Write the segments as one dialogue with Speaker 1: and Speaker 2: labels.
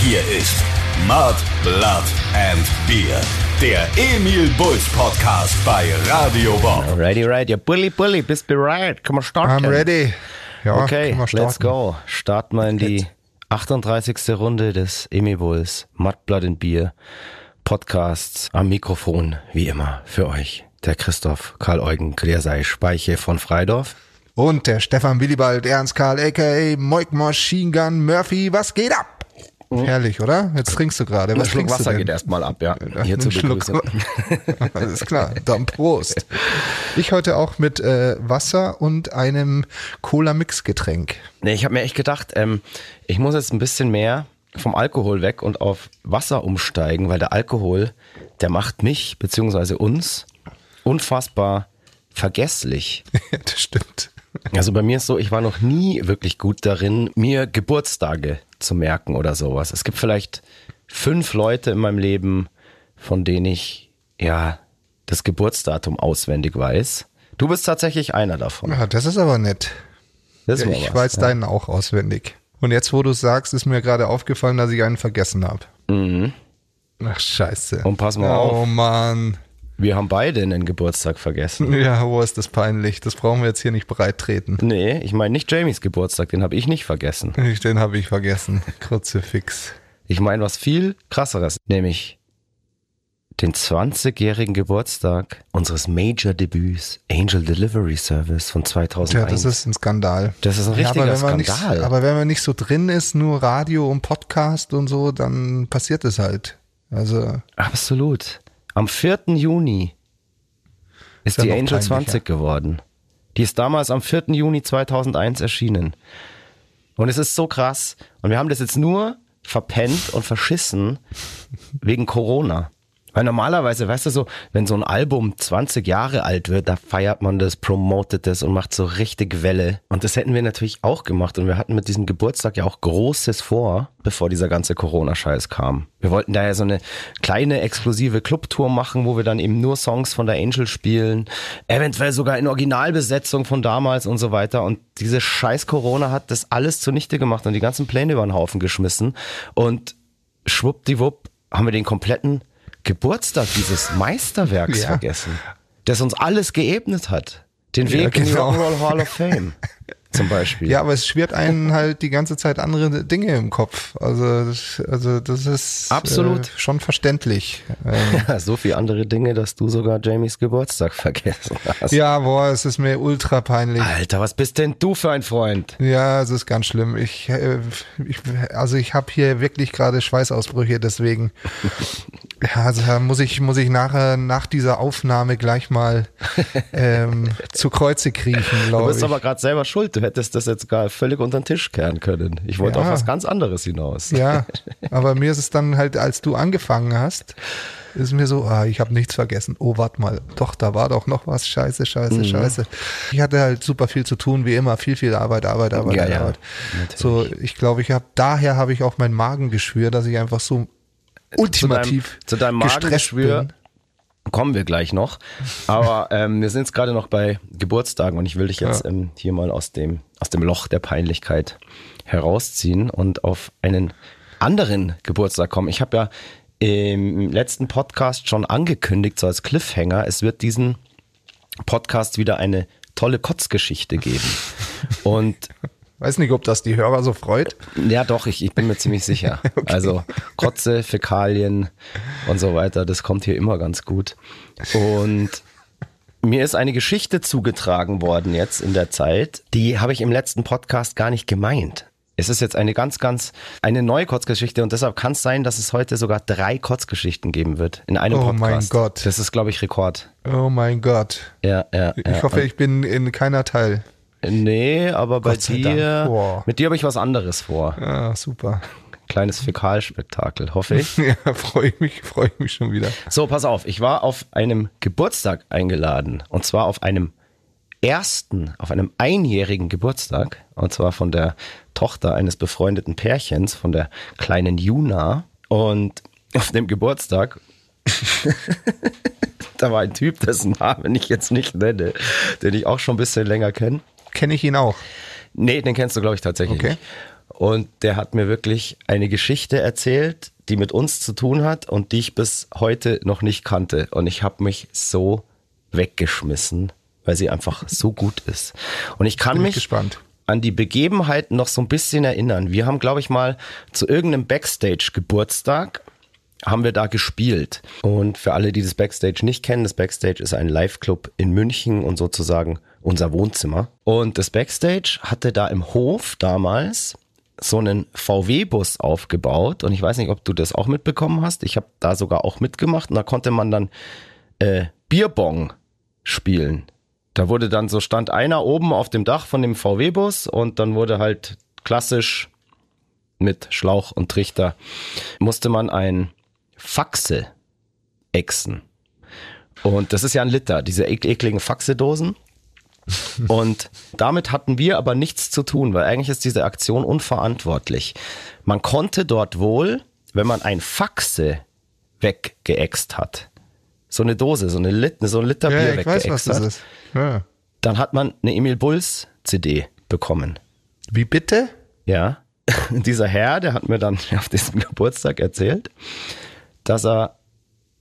Speaker 1: Hier ist Mud, Blood and Beer. Der Emil Bulls Podcast bei Radio Bob.
Speaker 2: Ready, ready. Ja, Bully, Bully, bist bereit? Kann man starten?
Speaker 3: I'm ready. Ja,
Speaker 2: Okay,
Speaker 3: können wir starten.
Speaker 2: let's go. Starten wir in die 38. Runde des Emil Bulls Mud, Blood and Beer Podcasts. Am Mikrofon, wie immer, für euch. Der Christoph Karl-Eugen Klersei Speiche von Freidorf.
Speaker 3: Und der Stefan Willibald Ernst Karl, a.k.a. Moik Machine Gun Murphy. Was geht ab? Herrlich, oder? Jetzt trinkst du gerade. Was
Speaker 2: Schluck Wasser geht erstmal ab, ja.
Speaker 3: Ach,
Speaker 2: Hier
Speaker 3: einen Schluck. Alles klar, dann Prost. Ich heute auch mit äh, Wasser und einem Cola-Mix-Getränk.
Speaker 2: Nee, ich habe mir echt gedacht, ähm, ich muss jetzt ein bisschen mehr vom Alkohol weg und auf Wasser umsteigen, weil der Alkohol, der macht mich beziehungsweise uns unfassbar vergesslich.
Speaker 3: Ja, das stimmt.
Speaker 2: Also bei mir ist so, ich war noch nie wirklich gut darin, mir Geburtstage zu merken oder sowas. Es gibt vielleicht fünf Leute in meinem Leben, von denen ich ja das Geburtsdatum auswendig weiß. Du bist tatsächlich einer davon.
Speaker 3: Ja, das ist aber nett.
Speaker 2: Das
Speaker 3: Ja, ich
Speaker 2: was,
Speaker 3: weiß
Speaker 2: ja.
Speaker 3: deinen auch auswendig. Und jetzt, wo du es sagst, ist mir gerade aufgefallen, dass ich einen vergessen habe. Ach, scheiße.
Speaker 2: Mhm. Und pass mal
Speaker 3: oh,
Speaker 2: auf.
Speaker 3: Mann.
Speaker 2: Wir haben beide einen Geburtstag vergessen.
Speaker 3: Ja, wo ist das peinlich? Das brauchen wir jetzt hier nicht breit treten.
Speaker 2: Nee, ich meine nicht Jamies Geburtstag, den habe ich nicht vergessen.
Speaker 3: Den habe ich vergessen. Kruzifix.
Speaker 2: Ich meine was viel krasseres, nämlich den 20-jährigen Geburtstag unseres Major-Debüts Angel Delivery Service von 2001.
Speaker 3: Tja, das ist ein Skandal.
Speaker 2: Das ist ein
Speaker 3: Ja,
Speaker 2: richtiger
Speaker 3: aber wenn man
Speaker 2: Skandal.
Speaker 3: Nicht, aber wenn man nicht so drin ist, nur Radio und Podcast und so, dann passiert es halt. Also,
Speaker 2: Absolut. Am 4. Juni ist
Speaker 3: ja
Speaker 2: die Angel
Speaker 3: peinlicher.
Speaker 2: 20 geworden. Die ist damals am 4. Juni 2001 erschienen. Und es ist so krass. Und wir haben das jetzt nur verpennt und verschissen wegen Corona. Weil normalerweise, weißt du so, wenn so ein Album 20 Jahre alt wird, da feiert man das, promotet das und macht so richtig Welle. Und das hätten wir natürlich auch gemacht. Und wir hatten mit diesem Geburtstag ja auch Großes vor, bevor dieser ganze Corona-Scheiß kam. Wir wollten da ja so eine kleine exklusive Clubtour machen, wo wir dann eben nur Songs von der Angel spielen, eventuell sogar in Originalbesetzung von damals und so weiter. Und diese scheiß Corona hat das alles zunichte gemacht und die ganzen Pläne über den Haufen geschmissen. Und schwuppdiwupp haben wir den kompletten Geburtstag dieses Meisterwerks
Speaker 3: Ja.
Speaker 2: vergessen, das uns alles geebnet hat. Den
Speaker 3: Ja,
Speaker 2: Weg in die
Speaker 3: genau.
Speaker 2: Rock'n'Roll Hall of Fame zum Beispiel.
Speaker 3: ja, aber es schwirrt einen halt die ganze Zeit andere Dinge im Kopf. Also, das- also das ist
Speaker 2: Absolut.
Speaker 3: Äh, schon verständlich. Ähm,
Speaker 2: so viele andere Dinge, dass du sogar Jamies Geburtstag vergessen hast.
Speaker 3: ja, boah, es ist mir ultra peinlich.
Speaker 2: Alter, was bist denn du für ein Freund?
Speaker 3: Ja, es ist ganz schlimm. Ich, äh, ich also ich habe hier wirklich gerade Schweißausbrüche, deswegen ja, also da muss ich muss ich nachher nach dieser Aufnahme gleich mal ähm, zu Kreuze kriechen,
Speaker 2: Du
Speaker 3: glaube
Speaker 2: bist
Speaker 3: ich.
Speaker 2: aber gerade selber schuld. Du hättest das jetzt gar völlig unter den Tisch kehren können. Ich wollte
Speaker 3: Ja.
Speaker 2: auf was ganz anderes hinaus.
Speaker 3: ja, aber mir ist es dann halt, als du angefangen hast, ist mir so, ah, ich habe nichts vergessen. Oh, warte mal, doch, da war doch noch was. Scheiße, scheiße,
Speaker 2: Mhm.
Speaker 3: scheiße. Ich hatte halt super viel zu tun, wie immer, viel, viel Arbeit, Arbeit, Arbeit,
Speaker 2: Ja, ja,
Speaker 3: Arbeit. So, ich glaube, ich habe daher habe ich auch mein Magengeschwür, dass ich einfach so ultimativ
Speaker 2: zu deinem
Speaker 3: gestresst
Speaker 2: Magengeschwür
Speaker 3: bin.
Speaker 2: Kommen wir gleich noch. Aber ähm, wir sind jetzt gerade noch bei Geburtstagen und ich will dich jetzt
Speaker 3: Ja.
Speaker 2: ähm, hier mal aus dem, aus dem Loch der Peinlichkeit herausziehen und auf einen anderen Geburtstag kommen. Ich habe ja im letzten Podcast schon angekündigt, so als Cliffhanger, es wird diesen Podcast wieder eine tolle Kotzgeschichte geben. Und
Speaker 3: Weiß nicht, ob das die Hörer so freut.
Speaker 2: ja, doch, ich, ich bin mir ziemlich sicher. Also Kotze, Fäkalien und so weiter, das kommt hier immer ganz gut. Und mir ist eine Geschichte zugetragen worden jetzt in der Zeit, die habe ich im letzten Podcast gar nicht gemeint. Es ist jetzt eine ganz, ganz, eine neue Kotzgeschichte und deshalb kann es sein, dass es heute sogar drei Kotzgeschichten geben wird in einem
Speaker 3: Oh
Speaker 2: Podcast.
Speaker 3: mein Gott.
Speaker 2: Das ist, glaube ich, Rekord.
Speaker 3: Oh mein Gott.
Speaker 2: Ja, ja.
Speaker 3: Ich
Speaker 2: ja.
Speaker 3: hoffe, ich bin in keiner Teil.
Speaker 2: Nee, aber bei dir.
Speaker 3: Boah.
Speaker 2: mit dir habe ich was anderes vor.
Speaker 3: Ah, super.
Speaker 2: Kleines Fäkalspektakel, hoffe ich.
Speaker 3: Ja, freue ich mich, freue ich mich schon wieder.
Speaker 2: So, pass auf, ich war auf einem Geburtstag eingeladen. Und zwar auf einem ersten, auf einem einjährigen Geburtstag. Und zwar von der Tochter eines befreundeten Pärchens, von der kleinen Juna. Und auf dem Geburtstag, da war ein Typ, dessen Namen ich jetzt nicht nenne, den ich auch schon ein bisschen länger kenne.
Speaker 3: Kenne ich ihn auch.
Speaker 2: Nee, den kennst du, glaube ich, tatsächlich
Speaker 3: Okay.
Speaker 2: nicht. Und der hat mir wirklich eine Geschichte erzählt, die mit uns zu tun hat und die ich bis heute noch nicht kannte. Und ich habe mich so weggeschmissen, weil sie einfach so gut ist. Und ich kann
Speaker 3: Bin ich
Speaker 2: mich
Speaker 3: gespannt.
Speaker 2: an die Begebenheiten noch so ein bisschen erinnern. Wir haben, glaube ich, mal zu irgendeinem Backstage-Geburtstag haben wir da gespielt. Und für alle, die das Backstage nicht kennen, das Backstage ist ein Live-Club in München und sozusagen unser Wohnzimmer. Und das Backstage hatte da im Hof damals so einen VW-Bus aufgebaut. Und ich weiß nicht, ob du das auch mitbekommen hast. Ich habe da sogar auch mitgemacht. Und da konnte man dann äh, Bierbong spielen. Da wurde dann so stand einer oben auf dem Dach von dem VW-Bus und dann wurde halt klassisch mit Schlauch und Trichter musste man ein Faxe exen. Und das ist ja ein Liter, diese ek ekligen Faxedosen. Und damit hatten wir aber nichts zu tun, weil eigentlich ist diese Aktion unverantwortlich. Man konnte dort wohl, wenn man ein Faxe weggeext hat, so eine Dose, so eine Lit so ein Liter
Speaker 3: Ja,
Speaker 2: Bier weggeext hat.
Speaker 3: Ja.
Speaker 2: dann hat man eine Emil Bulls CD bekommen.
Speaker 3: Wie bitte?
Speaker 2: Ja. Dieser Herr, der hat mir dann auf diesem Geburtstag erzählt, dass er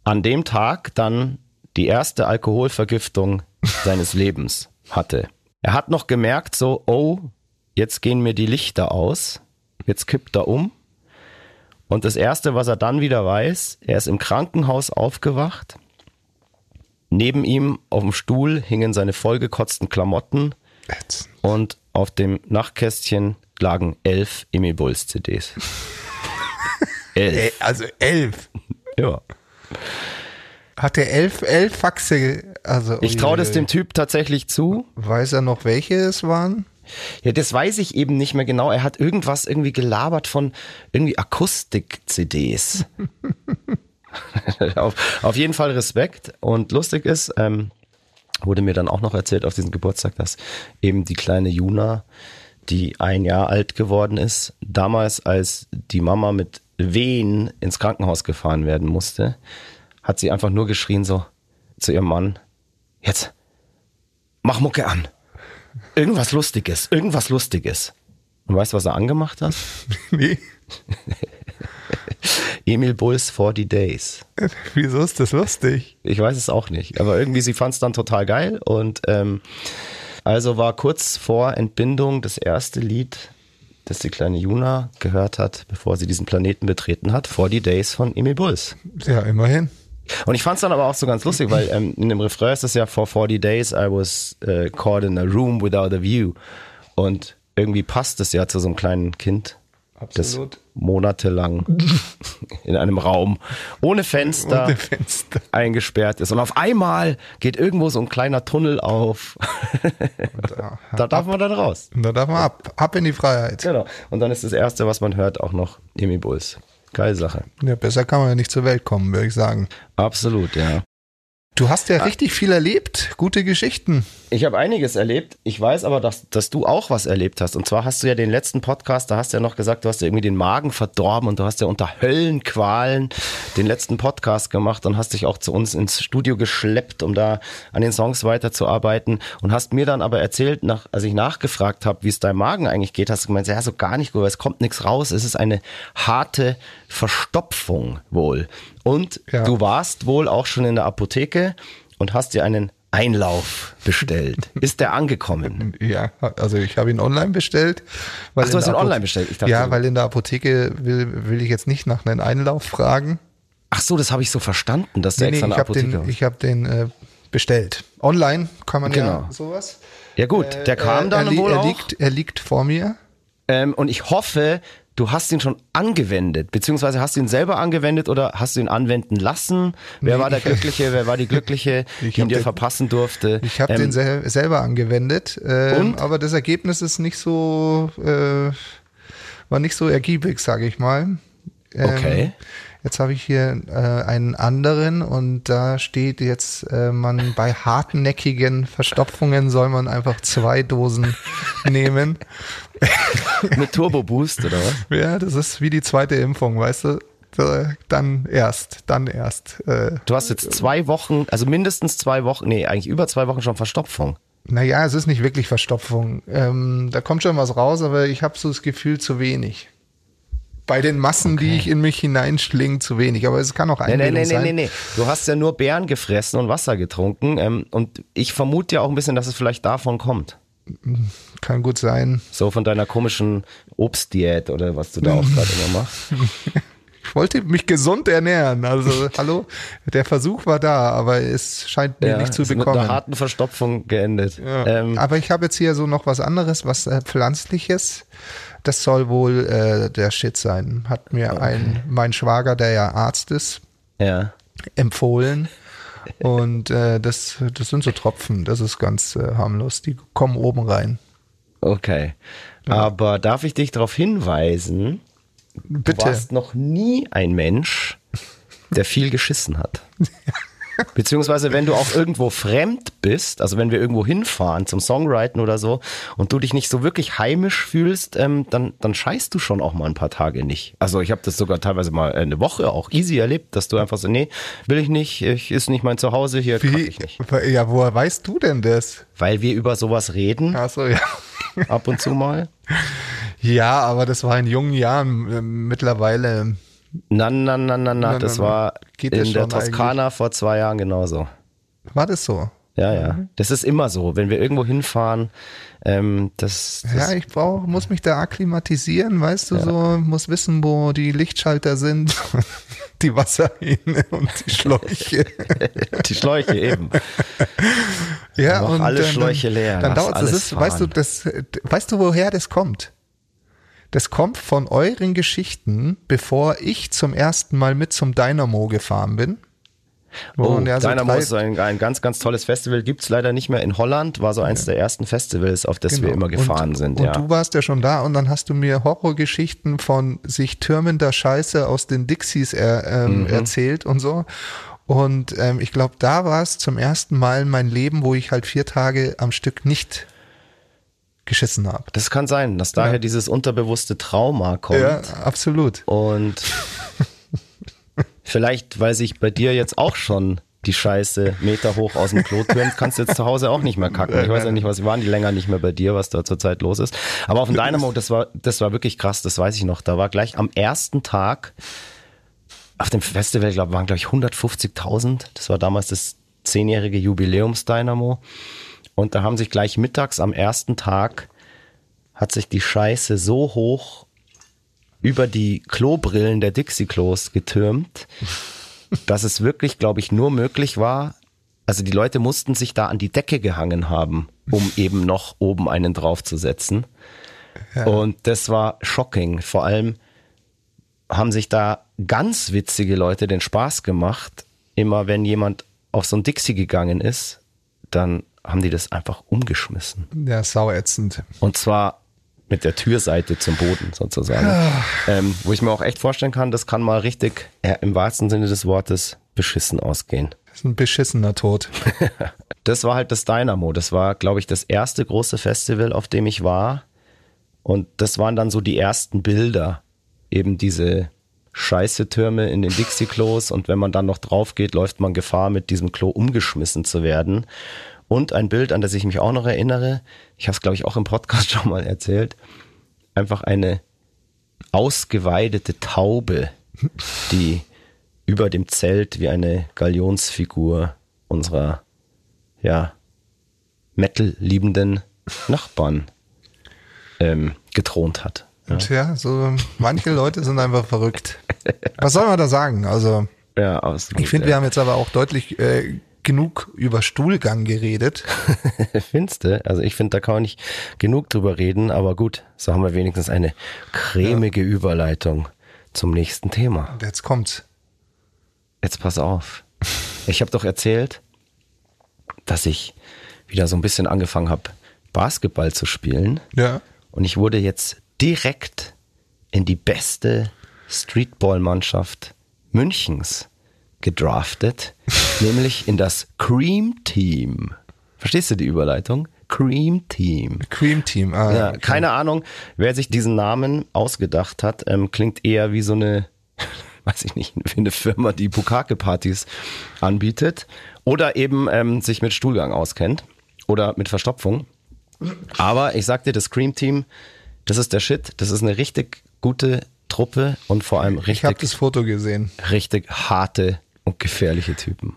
Speaker 2: an dem Tag dann die erste Alkoholvergiftung seines Lebens hatte. Er hat noch gemerkt, so, oh, jetzt gehen mir die Lichter aus, jetzt kippt er um. Und das Erste, was er dann wieder weiß, er ist im Krankenhaus aufgewacht. Neben ihm auf dem Stuhl hingen seine vollgekotzten Klamotten
Speaker 3: Jetzt.
Speaker 2: und auf dem Nachtkästchen lagen elf Emil Bulls CDs. elf.
Speaker 3: Also elf.
Speaker 2: Ja.
Speaker 3: Hat er elf, elf Faxe? Also
Speaker 2: Ich traue das dem Typ tatsächlich zu.
Speaker 3: Weiß er noch, welche es waren?
Speaker 2: Ja, das weiß ich eben nicht mehr genau. Er hat irgendwas irgendwie gelabert von irgendwie Akustik-CDs. auf, auf jeden Fall Respekt. Und lustig ist, ähm, wurde mir dann auch noch erzählt auf diesem Geburtstag, dass eben die kleine Juna, die ein Jahr alt geworden ist, damals als die Mama mit Wehen ins Krankenhaus gefahren werden musste, hat sie einfach nur geschrien so zu ihrem Mann, jetzt mach Mucke an. Irgendwas Lustiges, irgendwas Lustiges. Und weißt du, was er angemacht hat?
Speaker 3: Nee.
Speaker 2: Emil Bulls 40 Days.
Speaker 3: Wieso ist das lustig?
Speaker 2: Ich weiß es auch nicht, aber irgendwie sie fand es dann total geil und ähm, also war kurz vor Entbindung das erste Lied, das die kleine Juna gehört hat, bevor sie diesen Planeten betreten hat, 40 Days von Emil Bulls.
Speaker 3: Ja, immerhin.
Speaker 2: Und ich fand es dann aber auch so ganz lustig, weil ähm, in dem Refrain ist es ja for 40 days I was äh, caught in a room without a view. Und irgendwie passt es ja zu so einem kleinen Kind,
Speaker 3: Absolut.
Speaker 2: das monatelang in einem Raum ohne Fenster,
Speaker 3: Ohne Fenster.
Speaker 2: eingesperrt ist. Und auf einmal geht irgendwo so ein kleiner Tunnel auf.
Speaker 3: Da,
Speaker 2: da darf man dann raus.
Speaker 3: da darf man ab. Ab in die Freiheit.
Speaker 2: Genau. Und dann ist das Erste, was man hört, auch noch Emi Bulls. Geile Sache.
Speaker 3: Ja, besser kann man ja nicht zur Welt kommen, würde ich sagen.
Speaker 2: Absolut, ja.
Speaker 3: Du hast ja richtig viel erlebt. Gute Geschichten.
Speaker 2: Ich habe einiges erlebt. Ich weiß aber, dass, dass du auch was erlebt hast. Und zwar hast du ja den letzten Podcast, da hast du ja noch gesagt, du hast ja irgendwie den Magen verdorben und du hast ja unter Höllenqualen den letzten Podcast gemacht und hast dich auch zu uns ins Studio geschleppt, um da an den Songs weiterzuarbeiten. Und hast mir dann aber erzählt, nach, als ich nachgefragt habe, wie es deinem Magen eigentlich geht, hast du gemeint, ja, so gar nicht gut, weil es kommt nichts raus. Es ist eine harte Verstopfung wohl. Und
Speaker 3: Ja.
Speaker 2: du warst wohl auch schon in der Apotheke und hast dir einen Einlauf bestellt. Ist der angekommen?
Speaker 3: Ja, also ich habe ihn online bestellt. Weil
Speaker 2: Ach, du hast ihn
Speaker 3: Apo-
Speaker 2: online bestellt. Dachte,
Speaker 3: ja, weil in der Apotheke will, will ich jetzt nicht nach einem Einlauf fragen.
Speaker 2: Ach so, das habe ich so verstanden, dass der
Speaker 3: Nee, nee,
Speaker 2: extra
Speaker 3: ich
Speaker 2: eine
Speaker 3: habe
Speaker 2: Apotheke
Speaker 3: den, ich hab den äh, bestellt. Online kann man ja
Speaker 2: Genau.
Speaker 3: sowas.
Speaker 2: Ja gut, der kam
Speaker 3: Äh,
Speaker 2: dann
Speaker 3: er,
Speaker 2: wohl
Speaker 3: er
Speaker 2: auch.
Speaker 3: liegt, er liegt vor mir.
Speaker 2: Ähm, und ich hoffe, du hast ihn schon angewendet, beziehungsweise hast du ihn selber angewendet oder hast du ihn anwenden lassen? Wer
Speaker 3: Nee,
Speaker 2: war der
Speaker 3: ich-
Speaker 2: Glückliche, wer war die Glückliche,
Speaker 3: Ich
Speaker 2: die ihn dir
Speaker 3: den-
Speaker 2: verpassen durfte?
Speaker 3: Ich habe
Speaker 2: Ähm,
Speaker 3: den sel selber angewendet, ähm,
Speaker 2: Und?
Speaker 3: aber das Ergebnis ist nicht so, äh, war nicht so ergiebig, sage ich mal. Ähm,
Speaker 2: Okay.
Speaker 3: Jetzt habe ich hier äh, einen anderen und da steht jetzt, äh, man bei hartnäckigen Verstopfungen soll man einfach zwei Dosen nehmen.
Speaker 2: Mit Turbo Boost oder was?
Speaker 3: Ja, das ist wie die zweite Impfung, weißt du? Da- Dann erst, dann erst. Äh,
Speaker 2: Du hast jetzt zwei Wochen, also mindestens zwei Wochen, nee, eigentlich über zwei Wochen schon Verstopfung.
Speaker 3: Naja, es ist nicht wirklich Verstopfung. Ähm, da kommt schon was raus, aber ich habe so das Gefühl, zu wenig. Bei den Massen, okay. die ich in mich hineinschlinge, zu wenig. Aber es kann auch ein
Speaker 2: nee, nee, nee, sein. Nee, nee, nee. Du hast ja nur Beeren gefressen und Wasser getrunken. Ähm, und ich vermute ja auch ein bisschen, dass es vielleicht davon kommt.
Speaker 3: Kann gut sein.
Speaker 2: So von deiner komischen Obstdiät oder was du da auch gerade immer machst.
Speaker 3: Ich wollte mich gesund ernähren. Also, hallo, der Versuch war da, aber es scheint mir ja, nicht zu bekommen. Mit
Speaker 2: einer harten Verstopfung geendet.
Speaker 3: Ja. Ähm, aber ich habe jetzt hier so noch was anderes, was äh, pflanzliches. Das soll wohl äh, der Shit sein. Hat mir okay. ein mein Schwager, der ja Arzt ist,
Speaker 2: ja.
Speaker 3: empfohlen. Und äh, das, das sind so Tropfen. Das ist ganz äh, harmlos. Die kommen oben rein.
Speaker 2: Okay. Ja. Aber darf ich dich darauf hinweisen, Bitte. Du warst noch nie ein Mensch, der viel geschissen hat. Beziehungsweise, wenn du auch irgendwo fremd bist, also wenn wir irgendwo hinfahren zum Songwriten oder so und du dich nicht so wirklich heimisch fühlst, ähm, dann, dann scheißt du schon auch mal ein paar Tage nicht. Also ich habe das sogar teilweise mal eine Woche auch easy erlebt, dass du einfach so, nee, will ich nicht, ich ist nicht mein Zuhause, hier
Speaker 3: kann ich nicht. Ja, woher weißt du denn das?
Speaker 2: Weil wir über sowas reden.
Speaker 3: Ach so, ja.
Speaker 2: Ab und zu mal.
Speaker 3: Ja, aber das war in jungen Jahren. Ähm, mittlerweile.
Speaker 2: Na, na, na, na, na, das war in der Toskana vor zwei Jahren genauso.
Speaker 3: War das so?
Speaker 2: Ja, ja. Das ist immer so. Wenn wir irgendwo hinfahren, ähm, das, das,
Speaker 3: Ja, ich brauch, muss mich da akklimatisieren, weißt du, ja. so, muss wissen, wo die Lichtschalter sind, die Wasserhähne und die Schläuche.
Speaker 2: die Schläuche eben.
Speaker 3: Ja, und
Speaker 2: alle Schläuche leer.
Speaker 3: Dann dauert es, weißt du, das, weißt du, woher das kommt? Das kommt von euren Geschichten, bevor ich zum ersten Mal mit zum Dynamo gefahren bin.
Speaker 2: Oh, ja so Dynamo ist ein, ein, ganz, ganz tolles Festival. Gibt es leider nicht mehr in Holland. War so eins ja. der ersten Festivals, auf das genau. wir immer gefahren
Speaker 3: und,
Speaker 2: sind.
Speaker 3: Und
Speaker 2: ja.
Speaker 3: du warst ja schon da und dann hast du mir Horrorgeschichten von sich türmender Scheiße aus den Dixies er, ähm, mhm. erzählt und so. Und ähm, ich glaube, da war es zum ersten Mal in meinem Leben, wo ich halt vier Tage am Stück nicht geschissen habe.
Speaker 2: Das kann sein, dass daher ja. dieses unterbewusste Trauma kommt. Ja,
Speaker 3: absolut.
Speaker 2: Und vielleicht, weil sich bei dir jetzt auch schon die Scheiße Meter hoch aus dem Klo türmt, kannst du jetzt zu Hause auch nicht mehr kacken. Ich weiß ja nicht, was waren die länger nicht mehr bei dir, was da zurzeit los ist. Aber auf dem Dynamo, das war, das war wirklich krass, das weiß ich noch. Da war gleich am ersten Tag auf dem Festival, glaube waren glaube ich 150.000. Das war damals das zehnjährige Jubiläums-Dynamo. Und da haben sich gleich mittags am ersten Tag hat sich die Scheiße so hoch über die Klobrillen der Dixie-Klos getürmt, dass es wirklich, glaube ich, nur möglich war, also die Leute mussten sich da an die Decke gehangen haben, um eben noch oben einen draufzusetzen. Ja. Und das war shocking. Vor allem haben sich da ganz witzige Leute den Spaß gemacht. Immer wenn jemand auf so ein Dixie gegangen ist, dann haben die das einfach umgeschmissen.
Speaker 3: Ja, sauätzend.
Speaker 2: Und zwar mit der Türseite zum Boden sozusagen. Ja. Ähm, wo ich mir auch echt vorstellen kann, das kann mal richtig, äh, im wahrsten Sinne des Wortes, beschissen ausgehen.
Speaker 3: Das ist ein beschissener Tod.
Speaker 2: das war halt das Dynamo. Das war, glaube ich, das erste große Festival, auf dem ich war. Und das waren dann so die ersten Bilder. Eben diese Scheiße-Türme in den Dixie-Klos. Und wenn man dann noch drauf geht, läuft man Gefahr, mit diesem Klo umgeschmissen zu werden. Und ein Bild, an das ich mich auch noch erinnere, ich habe es, glaube ich, auch im Podcast schon mal erzählt, einfach eine ausgeweidete Taube, die über dem Zelt wie eine Galionsfigur unserer, ja, Metal-liebenden Nachbarn ähm, gethront hat.
Speaker 3: Ja. Tja, so manche Leute sind einfach verrückt. Was soll man da sagen? Also,
Speaker 2: ja,
Speaker 3: ich finde, ja. wir haben jetzt aber auch deutlich äh, genug über Stuhlgang geredet.
Speaker 2: Findest du? Also ich finde, da kann man nicht genug drüber reden, aber gut, so haben wir wenigstens eine cremige ja. Überleitung zum nächsten Thema.
Speaker 3: Und jetzt kommt's.
Speaker 2: Jetzt pass auf. Ich habe doch erzählt, dass ich wieder so ein bisschen angefangen habe, Basketball zu spielen.
Speaker 3: Ja.
Speaker 2: Und ich wurde jetzt direkt in die beste Streetball-Mannschaft Münchens gedraftet, nämlich in das Cream Team. Verstehst du die Überleitung? Cream Team.
Speaker 3: Cream Team, ah.
Speaker 2: Ja, okay. Keine Ahnung, wer sich diesen Namen ausgedacht hat, ähm, klingt eher wie so eine, weiß ich nicht, wie eine Firma, die Bukake-Partys anbietet oder eben ähm, sich mit Stuhlgang auskennt. oder mit Verstopfung. Aber ich sag dir, das Scream Team, das ist der Shit. Das ist eine richtig gute Truppe und vor allem
Speaker 3: Ich habe
Speaker 2: richtig,
Speaker 3: das Foto gesehen.
Speaker 2: richtig harte und gefährliche Typen.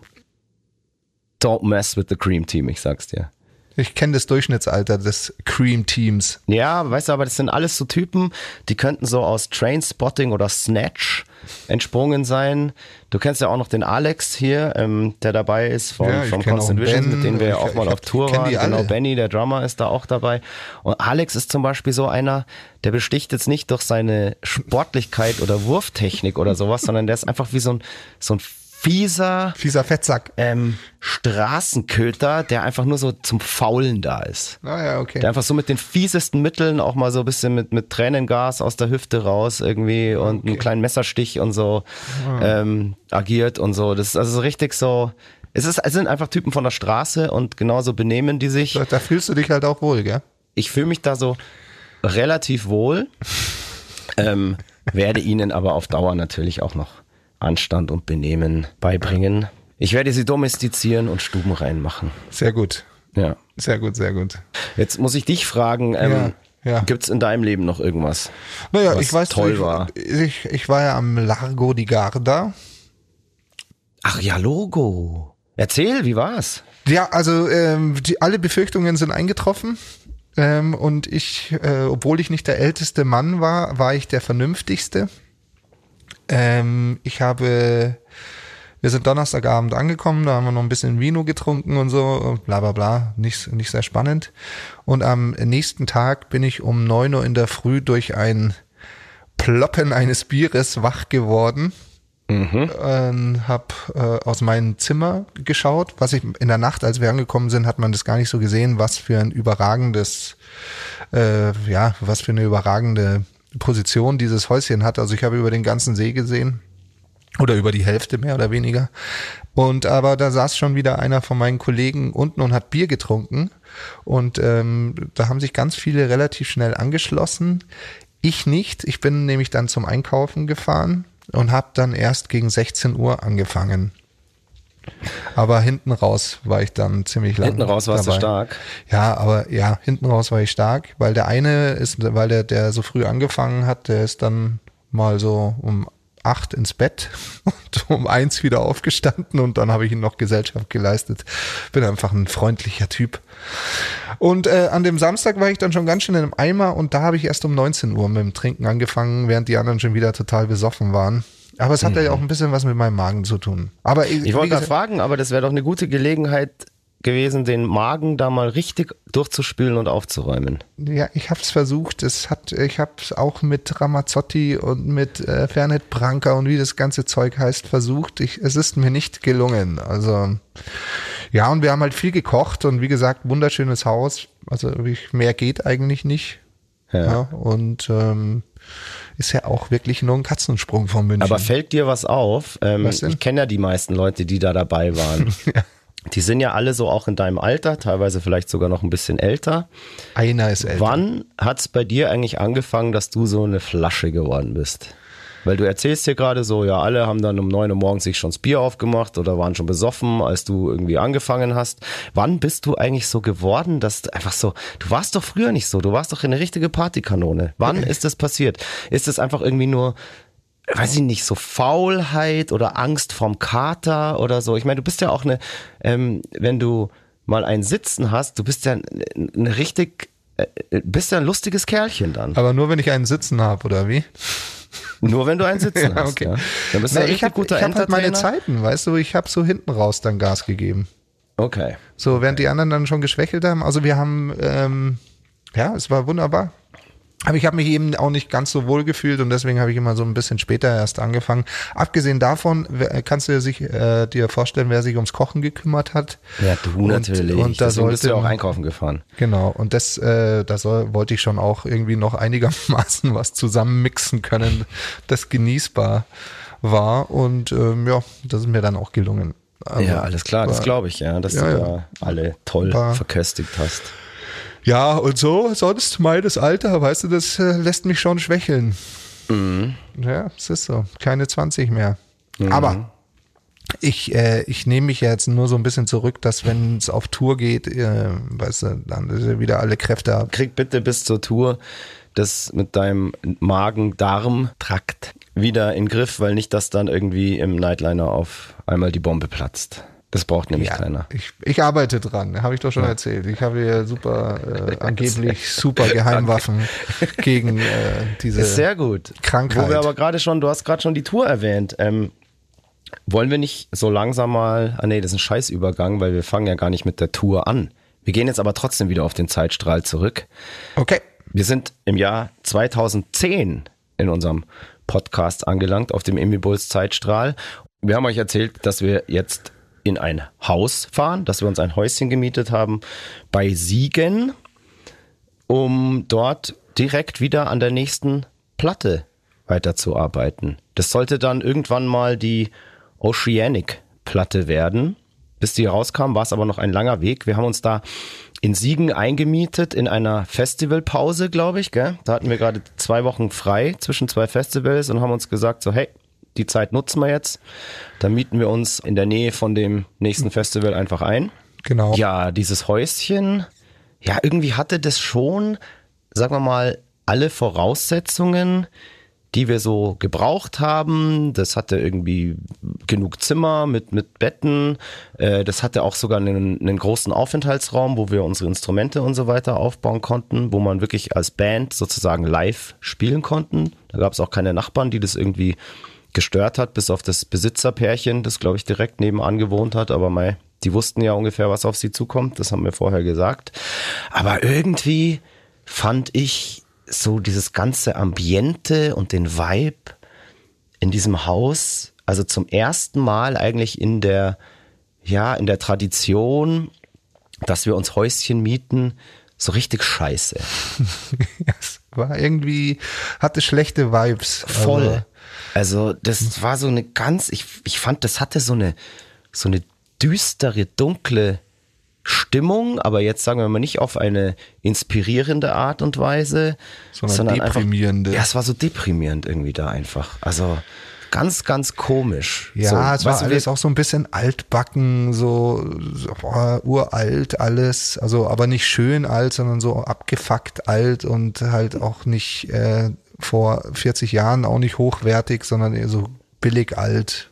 Speaker 2: Don't mess with the Cream Team, ich sag's dir.
Speaker 3: Ich kenne das Durchschnittsalter des Cream-Teams.
Speaker 2: Ja, weißt du, aber das sind alles so Typen, die könnten so aus Trainspotting oder Snatch entsprungen sein. Du kennst ja auch noch den Alex hier, ähm, der dabei ist von,
Speaker 3: Ja, kenn
Speaker 2: Constant
Speaker 3: Ben.
Speaker 2: mit denen wir ja auch mal
Speaker 3: ich
Speaker 2: auf
Speaker 3: hab-
Speaker 2: Tour waren. Genau. Benny, der Drummer, ist da auch dabei. Und Alex ist zum Beispiel so einer, der besticht jetzt nicht durch seine Sportlichkeit oder Wurftechnik oder sowas, sondern der ist einfach wie so ein, so ein fieser,
Speaker 3: Fieser Fettsack.
Speaker 2: ähm, Straßenköter, der einfach nur so zum Faulen da ist.
Speaker 3: Naja, okay.
Speaker 2: Der einfach so mit den fiesesten Mitteln auch mal so ein bisschen mit, mit Tränengas aus der Hüfte raus irgendwie und einen kleinen Messerstich und so ähm, agiert und so. Das ist also so richtig so. Es, ist, es sind einfach Typen von der Straße und genauso benehmen die sich.
Speaker 3: Da, da fühlst du dich halt auch wohl, gell?
Speaker 2: Ich fühle mich da so relativ wohl, ähm, werde ihnen aber auf Dauer natürlich auch noch Anstand und Benehmen beibringen. Ich werde sie domestizieren und Stuben reinmachen.
Speaker 3: Sehr gut.
Speaker 2: Ja.
Speaker 3: Sehr gut, sehr gut.
Speaker 2: Jetzt muss ich dich fragen, ähm,
Speaker 3: Ja, ja.
Speaker 2: gibt es in deinem Leben noch irgendwas?
Speaker 3: Naja,
Speaker 2: was
Speaker 3: ich weiß,
Speaker 2: toll
Speaker 3: ich,
Speaker 2: war.
Speaker 3: Ich, ich war ja am Largo di Garda.
Speaker 2: Ach ja, Logo. Erzähl, wie war's?
Speaker 3: Ja, also ähm, die, alle Befürchtungen sind eingetroffen. Ähm, und ich, äh, obwohl ich nicht der älteste Mann war, war ich der vernünftigste. Ähm, ich habe, wir sind Donnerstagabend angekommen, da haben wir noch ein bisschen Vino getrunken und so, bla bla bla, nicht, nicht sehr spannend. Und am nächsten Tag bin ich um neun Uhr in der Früh durch ein Ploppen eines Bieres wach geworden ähm, habe äh, aus meinem Zimmer geschaut. Was ich in der Nacht, als wir angekommen sind, hat man das gar nicht so gesehen, was für ein überragendes, äh, ja, was für eine überragende Position dieses Häuschen hat. Also ich habe über den ganzen See gesehen oder über die Hälfte mehr oder weniger. Und aber da saß schon wieder einer von meinen Kollegen unten und hat Bier getrunken. Und ähm, da haben sich ganz viele relativ schnell angeschlossen. Ich nicht. Ich bin nämlich dann zum Einkaufen gefahren und habe dann erst gegen 16 Uhr angefangen. Aber hinten raus war ich dann ziemlich lang.
Speaker 2: Hinten raus warst du
Speaker 3: dabei.
Speaker 2: stark.
Speaker 3: Ja, aber ja, hinten raus war ich stark, weil der eine ist, weil der, der so früh angefangen hat, der ist dann mal so um acht ins Bett und um eins wieder aufgestanden und dann habe ich ihm noch Gesellschaft geleistet. Bin einfach ein freundlicher Typ. Und äh, an dem Samstag war ich dann schon ganz schön in einem Eimer und da habe ich erst um 19 Uhr mit dem Trinken angefangen, während die anderen schon wieder total besoffen waren. Aber es hat ja auch ein bisschen was mit meinem Magen zu tun. Aber
Speaker 2: Ich
Speaker 3: wie
Speaker 2: wollte gerade fragen, aber das wäre doch eine gute Gelegenheit gewesen, den Magen da mal richtig durchzuspülen und aufzuräumen.
Speaker 3: Ja, ich habe es versucht. Es hat, ich habe es auch mit Ramazzotti und mit äh, Fernet Branca und wie das ganze Zeug heißt versucht. Ich, es ist mir nicht gelungen. Also ja, und wir haben halt viel gekocht und wie gesagt wunderschönes Haus. Also ich, mehr geht eigentlich nicht.
Speaker 2: Ja.
Speaker 3: Ja, und ähm, ist ja auch wirklich nur ein Katzensprung von München.
Speaker 2: Aber fällt dir was auf? Ähm,
Speaker 3: Was
Speaker 2: ich kenne ja die meisten Leute, die da dabei waren. Die sind ja alle so auch in deinem Alter, teilweise vielleicht sogar noch ein bisschen älter.
Speaker 3: Einer ist älter.
Speaker 2: Wann hat's bei dir eigentlich angefangen, dass du so eine Flasche geworden bist? Weil du erzählst hier gerade so, ja, alle haben dann um neun Uhr morgens sich schon das Bier aufgemacht oder waren schon besoffen, als du irgendwie angefangen hast. Wann bist du eigentlich so geworden, dass du einfach so, du warst doch früher nicht so, du warst doch eine richtige Partykanone. Wann ist das passiert? Ist es einfach irgendwie nur, weiß ich nicht, so Faulheit oder Angst vorm Kater oder so? Ich meine, du bist ja auch eine, ähm, wenn du mal ein Sitzen hast, du bist ja ein, ein richtig, äh, bist ja ein lustiges Kerlchen dann.
Speaker 3: Aber nur wenn ich einen Sitzen habe, oder wie?
Speaker 2: Nur wenn du ein Sitzen hast.
Speaker 3: okay.
Speaker 2: Ja. Dann bist du
Speaker 3: Na,
Speaker 2: ein
Speaker 3: ich habe
Speaker 2: guter
Speaker 3: hab halt meine. Zeiten, weißt du, ich habe so hinten raus dann Gas gegeben.
Speaker 2: Okay.
Speaker 3: So, während die anderen dann schon geschwächelt haben. Also wir haben, ähm, ja, es war wunderbar. Aber ich habe mich eben auch nicht ganz so wohl gefühlt und deswegen habe ich immer so ein bisschen später erst angefangen. Abgesehen davon, kannst du dir, sich, äh, dir vorstellen, wer sich ums Kochen gekümmert hat?
Speaker 2: Ja, du
Speaker 3: Und-
Speaker 2: natürlich.
Speaker 3: Und da
Speaker 2: Deswegen bist du
Speaker 3: sollte-
Speaker 2: auch einkaufen gefahren.
Speaker 3: Genau, und das, äh, da soll, wollte ich schon auch irgendwie noch einigermaßen was zusammenmixen können, das genießbar war. Und ähm, ja, das ist mir dann auch gelungen. Also,
Speaker 2: ja, alles klar, das
Speaker 3: war-
Speaker 2: glaube ich, ja, dass
Speaker 3: Ja,
Speaker 2: du
Speaker 3: ja.
Speaker 2: da alle toll verköstigt hast.
Speaker 3: Ja, und so, sonst meines Alter, weißt du, das äh, lässt mich schon schwächeln.
Speaker 2: Mhm.
Speaker 3: Ja, es ist so. Keine 20 mehr. Aber Ich, äh, ich nehme mich jetzt nur so ein bisschen zurück, dass wenn es auf Tour geht, äh, weißt du, dann wieder alle Kräfte ab.
Speaker 2: Krieg bitte bis zur Tour das mit deinem Magen-Darm-Trakt wieder in den Griff, weil nicht, dass dann irgendwie im Nightliner auf einmal die Bombe platzt. Das braucht nämlich
Speaker 3: Ja,
Speaker 2: keiner.
Speaker 3: ich, ich arbeite dran, habe ich doch schon erzählt. Ich habe hier super, äh, angeblich super Geheimwaffen gegen äh, diese
Speaker 2: Ist sehr gut.
Speaker 3: Krankheit.
Speaker 2: Wo wir aber gerade schon, du hast gerade schon die Tour erwähnt. Ähm, wollen wir nicht so langsam mal, ah nee, das ist ein Scheißübergang, weil wir fangen ja gar nicht mit der Tour an. Wir gehen jetzt aber trotzdem wieder auf den Zeitstrahl zurück.
Speaker 3: Okay.
Speaker 2: Wir sind im Jahr 2010 in unserem Podcast angelangt, auf dem Emibuls Zeitstrahl. Wir haben euch erzählt, dass wir jetzt in ein Haus fahren, dass wir uns ein Häuschen gemietet haben bei Siegen, um dort direkt wieder an der nächsten Platte weiterzuarbeiten. Das sollte dann irgendwann mal die Oceanic-Platte werden. Bis die rauskam, war es aber noch ein langer Weg. Wir haben uns da in Siegen eingemietet in einer Festivalpause, glaube ich. Gell? Da hatten wir gerade zwei Wochen frei zwischen zwei Festivals und haben uns gesagt, so hey, die Zeit nutzen wir jetzt. Dann mieten wir uns in der Nähe von dem nächsten Festival einfach ein.
Speaker 3: Genau.
Speaker 2: Ja, dieses Häuschen, ja, irgendwie hatte das schon, sagen wir mal, alle Voraussetzungen, die wir so gebraucht haben. Das hatte irgendwie genug Zimmer mit, mit Betten. Äh, das hatte auch sogar einen, einen großen Aufenthaltsraum, wo wir unsere Instrumente und so weiter aufbauen konnten, wo man wirklich als Band sozusagen live spielen konnten. Da gab es auch keine Nachbarn, die das irgendwie gestört hat, bis auf das Besitzerpärchen, das glaube ich direkt nebenan gewohnt hat, aber mei, die wussten ja ungefähr, was auf sie zukommt, das haben wir vorher gesagt. Aber irgendwie fand ich so dieses ganze Ambiente und den Vibe in diesem Haus, also zum ersten Mal eigentlich in der, ja, in der Tradition, dass wir uns Häuschen mieten, so richtig scheiße.
Speaker 3: Es war irgendwie, hatte schlechte Vibes.
Speaker 2: Voll.
Speaker 3: Also,
Speaker 2: das war so eine ganz, ich, ich fand, das hatte so eine, so eine düstere, dunkle Stimmung, aber jetzt sagen wir mal nicht auf eine inspirierende Art und Weise,
Speaker 3: Sondern
Speaker 2: sondern
Speaker 3: deprimierende.
Speaker 2: Einfach, ja, es war so deprimierend irgendwie da einfach. Also ganz, ganz komisch.
Speaker 3: ja,
Speaker 2: so,
Speaker 3: es war
Speaker 2: weißt du,
Speaker 3: alles auch so ein bisschen altbacken, so, so boah, uralt alles, also aber nicht schön alt, sondern so abgefuckt alt und halt auch nicht äh, vor 40 Jahren auch nicht hochwertig, sondern eher so billig alt.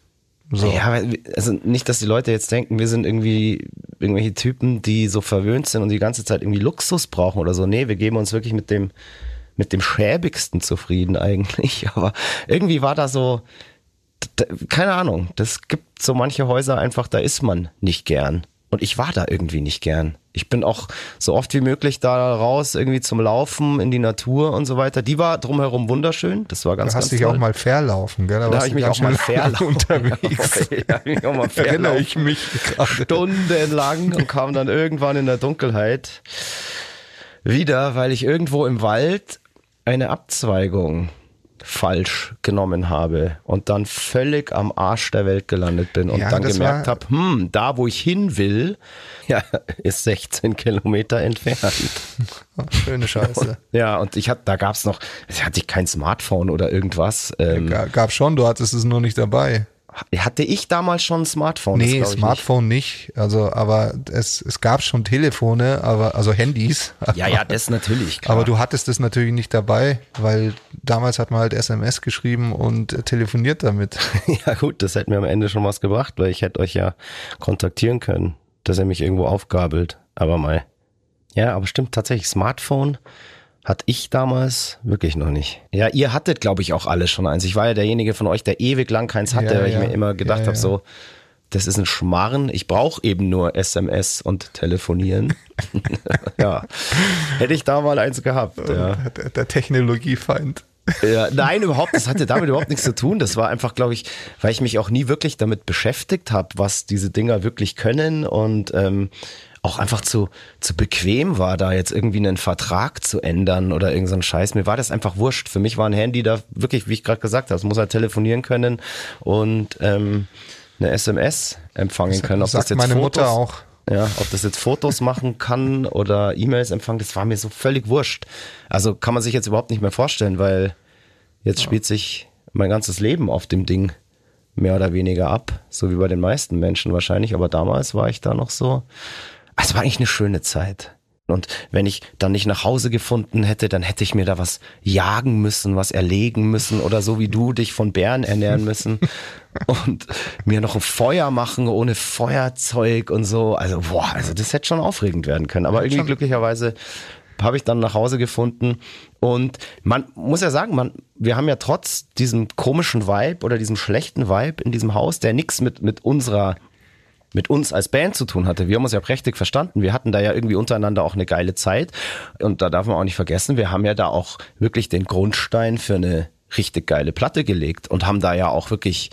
Speaker 3: So.
Speaker 2: Ja, also nicht, dass die Leute jetzt denken, wir sind irgendwie irgendwelche Typen, die so verwöhnt sind und die ganze Zeit irgendwie Luxus brauchen oder so. Nee, wir geben uns wirklich mit dem, mit dem schäbigsten zufrieden eigentlich. Aber irgendwie war da so, keine Ahnung, das gibt so manche Häuser einfach, da ist man nicht gern. Und ich war da irgendwie nicht gern. Ich bin auch so oft wie möglich da raus, irgendwie zum Laufen in die Natur und so weiter. Die war drumherum wunderschön. Das war ganz,
Speaker 3: Du hast
Speaker 2: ganz
Speaker 3: dich
Speaker 2: toll.
Speaker 3: auch mal verlaufen, gell?
Speaker 2: Da habe
Speaker 3: warst
Speaker 2: ich mich auch mal verlaufen.
Speaker 3: unterwegs.
Speaker 2: Ja, ich auch mal
Speaker 3: Erinnere
Speaker 2: verlaufen.
Speaker 3: ich mich gerade.
Speaker 2: Stundenlang und kam dann irgendwann in der Dunkelheit wieder, weil ich irgendwo im Wald eine Abzweigung falsch genommen habe und dann völlig am Arsch der Welt gelandet bin und
Speaker 3: Ja,
Speaker 2: dann gemerkt habe, hm, da wo ich hin will, ja, ist 16 Kilometer entfernt.
Speaker 3: Schöne Scheiße.
Speaker 2: Ja, und ich hatte, da gab's noch, da hatte ich kein Smartphone oder irgendwas. Ähm,
Speaker 3: Ga- Gab schon, du hattest es nur nicht dabei.
Speaker 2: Hatte ich damals schon ein Smartphone? Das
Speaker 3: Nee, Smartphone nicht. Also, aber es, es gab schon Telefone, aber also Handys.
Speaker 2: Nicht. Ja, ja, das natürlich. Klar.
Speaker 3: Aber du hattest es natürlich nicht dabei, weil damals hat man halt SMS geschrieben und äh, telefoniert damit.
Speaker 2: Ja gut, das hätte mir am Ende schon was gebracht, weil ich hätte euch ja kontaktieren können, dass er mich irgendwo aufgabelt. Aber mal. Ja, aber stimmt tatsächlich, Smartphone hatte ich damals wirklich noch nicht. Ja, ihr hattet, glaube ich, auch alles schon eins. Ich war ja derjenige von euch, der ewig lang keins hatte,
Speaker 3: Ja,
Speaker 2: weil ich
Speaker 3: ja.
Speaker 2: mir immer gedacht
Speaker 3: Ja,
Speaker 2: habe, so, das ist ein Schmarren. Ich brauche eben nur SMS und telefonieren. ja, hätte ich da mal eins gehabt.
Speaker 3: Der, der Technologiefeind.
Speaker 2: Ja, nein, überhaupt, das hatte damit überhaupt nichts zu tun. Das war einfach, glaube ich, weil ich mich auch nie wirklich damit beschäftigt habe, was diese Dinger wirklich können und ähm, auch einfach zu, zu bequem war, da jetzt irgendwie einen Vertrag zu ändern oder irgend so Scheiß. Mir war das einfach wurscht. Für mich war ein Handy da wirklich, wie ich gerade gesagt habe, es muss halt telefonieren können und ähm, eine SMS empfangen können. Ob das jetzt
Speaker 3: meine
Speaker 2: Fotos,
Speaker 3: Mutter auch.
Speaker 2: ja, ob das jetzt Fotos machen kann oder E-Mails empfangen, das war mir so völlig wurscht. Also kann man sich jetzt überhaupt nicht mehr vorstellen, weil jetzt spielt sich mein ganzes Leben auf dem Ding mehr oder weniger ab, so wie bei den meisten Menschen wahrscheinlich, aber damals war ich da noch so. Es war eigentlich eine schöne Zeit. Und wenn ich dann nicht nach Hause gefunden hätte, dann hätte ich mir da was jagen müssen, was erlegen müssen oder so wie du dich von Bären ernähren müssen und mir noch ein Feuer machen ohne Feuerzeug und so. Also, boah, also das hätte schon aufregend werden können. Aber irgendwie glücklicherweise habe ich dann nach Hause gefunden. Und man muss ja sagen, man, wir haben ja trotz diesem komischen Vibe oder diesem schlechten Vibe in diesem Haus, der nichts mit, mit unserer mit uns als Band zu tun hatte. Wir haben uns ja prächtig verstanden. Wir hatten da ja irgendwie untereinander auch eine geile Zeit. Und da darf man auch nicht vergessen, wir haben ja da auch wirklich den Grundstein für eine richtig geile Platte gelegt und haben da ja auch wirklich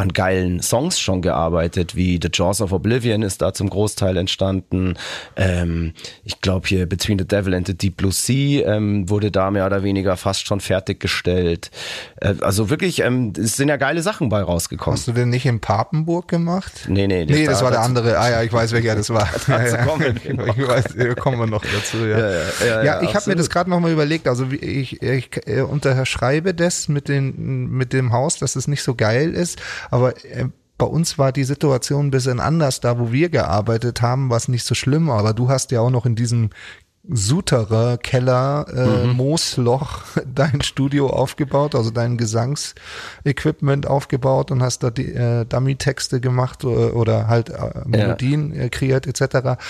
Speaker 2: an geilen Songs schon gearbeitet, wie The Jaws of Oblivion ist da zum Großteil entstanden. Ähm, ich glaube hier Between the Devil and the Deep Blue Sea ähm, wurde da mehr oder weniger fast schon fertiggestellt. Äh, also wirklich, ähm, es sind ja geile Sachen bei rausgekommen.
Speaker 3: Hast du denn nicht in Papenburg gemacht?
Speaker 2: Nee, nee.
Speaker 3: Nee, das, war der andere. Ah ja, ich weiß, welcher das war. ja. Kommen, genau. Ich weiß, kommen wir noch dazu. Ja, ja, ja, ja ich habe mir das gerade nochmal überlegt. Also ich, ich, ich unterschreibe das mit, den, mit dem Haus, dass es nicht so geil ist. Aber äh, bei uns war die Situation ein bisschen anders. Da, wo wir gearbeitet haben, war es nicht so schlimm. Aber du hast ja auch noch in diesem Suterer Keller äh, mhm. Moosloch dein Studio aufgebaut, also dein Gesangsequipment aufgebaut und hast da die äh, Dummy-Texte gemacht oder, oder halt äh, Melodien ja. äh, kreiert etc.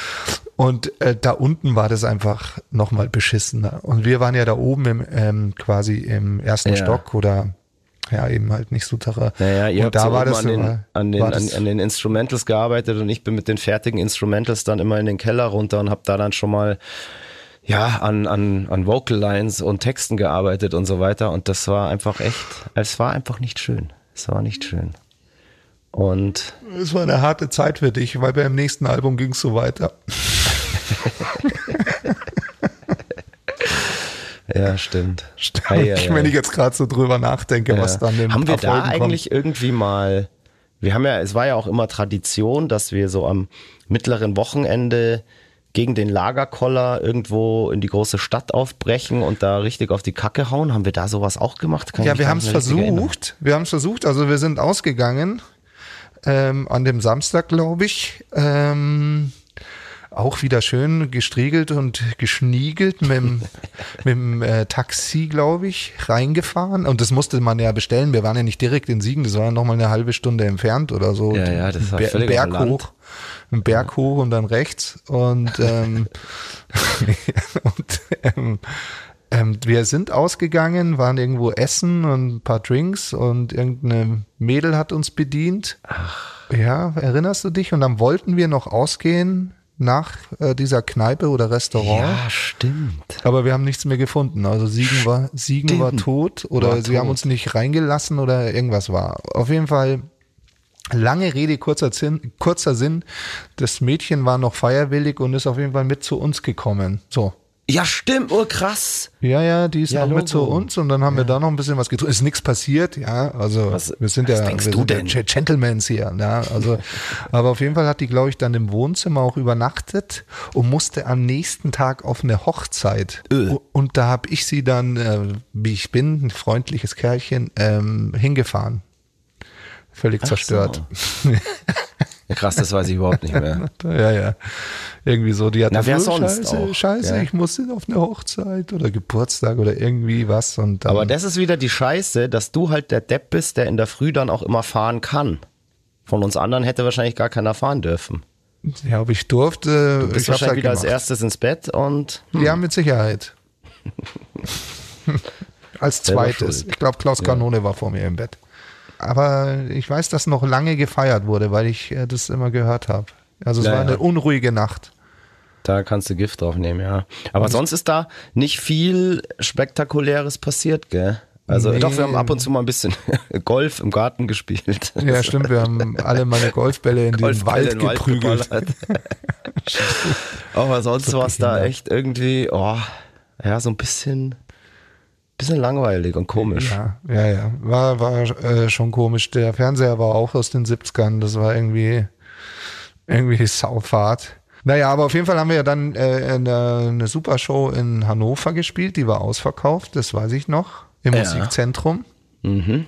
Speaker 3: Und äh, da unten war das einfach nochmal beschissener. Und wir waren ja da oben im ähm, quasi im ersten ja. Stock oder ja, eben halt nicht Souterrain.
Speaker 2: Naja, ihr und habt da so war das an, den, an, den, an, an, den Instrumentals gearbeitet und ich bin mit den fertigen Instrumentals dann immer in den Keller runter und habe da dann schon mal ja, an, an, an Vocal Lines und Texten gearbeitet und so weiter. Und das war einfach echt, es war einfach nicht schön. Es war nicht schön. Und.
Speaker 3: Es war eine harte Zeit für dich, weil beim nächsten Album ging es so weiter.
Speaker 2: Ja, stimmt.
Speaker 3: stimmt. Ja, ja, Wenn ich jetzt gerade so drüber nachdenke, was dann
Speaker 2: im Haben wir da eigentlich irgendwie mal, wir haben ja, es war ja auch immer Tradition, dass wir so am mittleren Wochenende gegen den Lagerkoller irgendwo in die große Stadt aufbrechen und da richtig auf die Kacke hauen. Haben wir da sowas auch gemacht?
Speaker 3: Kann ja, wir haben es versucht. Wir haben es versucht. Also wir sind ausgegangen ähm, an dem Samstag, glaube ich. Ähm, auch wieder schön gestriegelt und geschniegelt mit dem, mit dem äh, Taxi, glaube ich, reingefahren. Und das musste man ja bestellen. Wir waren ja nicht direkt in Siegen, das war ja nochmal eine halbe Stunde entfernt oder so.
Speaker 2: Ja, ja, das war Ber völlig
Speaker 3: Berg hoch. Einen Berg hoch und dann rechts. Und, ähm, und ähm, ähm, wir sind ausgegangen, waren irgendwo essen und ein paar Drinks und irgendeine Mädel hat uns bedient. Ach. Ja, erinnerst du dich? Und dann wollten wir noch ausgehen nach äh, dieser Kneipe oder Restaurant.
Speaker 2: Ja, stimmt.
Speaker 3: Aber wir haben nichts mehr gefunden. Also Siegen war, Siegen war tot oder war sie tot. haben uns nicht reingelassen oder irgendwas war. Auf jeden Fall Lange Rede, kurzer Sinn, kurzer Sinn. Das Mädchen war noch feierwillig und ist auf jeden Fall mit zu uns gekommen. So.
Speaker 2: Ja, stimmt, oh krass.
Speaker 3: Ja, ja, die ist ja, noch mit zu uns und dann haben ja. wir da noch ein bisschen was getrunken. Ist nichts passiert, ja. Also was, wir sind ja, wir sind ja Gentlemans hier, ja. Also, aber auf jeden Fall hat die, glaube ich, dann im Wohnzimmer auch übernachtet und musste am nächsten Tag auf eine Hochzeit. Öh. Und da habe ich sie dann, äh, wie ich bin, ein freundliches Kerlchen, ähm, hingefahren. Völlig Ach zerstört.
Speaker 2: So. Ja, krass, das weiß ich überhaupt nicht mehr.
Speaker 3: ja, ja. Irgendwie so, die hat
Speaker 2: Na, wer so, sonst
Speaker 3: Scheiße,
Speaker 2: auch.
Speaker 3: Scheiße, ja. ich muss auf eine Hochzeit oder Geburtstag oder irgendwie was. Und
Speaker 2: Aber das ist wieder die Scheiße, dass du halt der Depp bist, der in der Früh dann auch immer fahren kann. Von uns anderen hätte wahrscheinlich gar keiner fahren dürfen.
Speaker 3: Ja, ob ich durfte.
Speaker 2: Du bist
Speaker 3: ich
Speaker 2: wahrscheinlich halt wieder als erstes ins Bett und.
Speaker 3: Hm. Ja, mit Sicherheit. als zweites. Ich glaube, Klaus Kanone ja. war vor mir im Bett. Aber ich weiß, dass noch lange gefeiert wurde, weil ich äh, das immer gehört habe. Also es ja, war eine unruhige Nacht.
Speaker 2: Da kannst du Gift drauf nehmen, ja. Aber und sonst ist da nicht viel Spektakuläres passiert, gell? Also nee. doch, wir haben ab und zu mal ein bisschen Golf im Garten gespielt.
Speaker 3: Ja, stimmt, wir haben alle meine Golfbälle in den Wald geprügelt.
Speaker 2: Aber sonst war es da echt irgendwie, oh, ja, so ein bisschen bisschen langweilig und komisch.
Speaker 3: Ja, ja, ja. War, war äh, schon komisch. Der Fernseher war auch aus den 70ern. Das war irgendwie, irgendwie Saufahrt. Naja, aber auf jeden Fall haben wir ja dann äh, eine, eine super Show in Hannover gespielt. Die war ausverkauft, das weiß ich noch. Im ja. Musikzentrum. Mhm.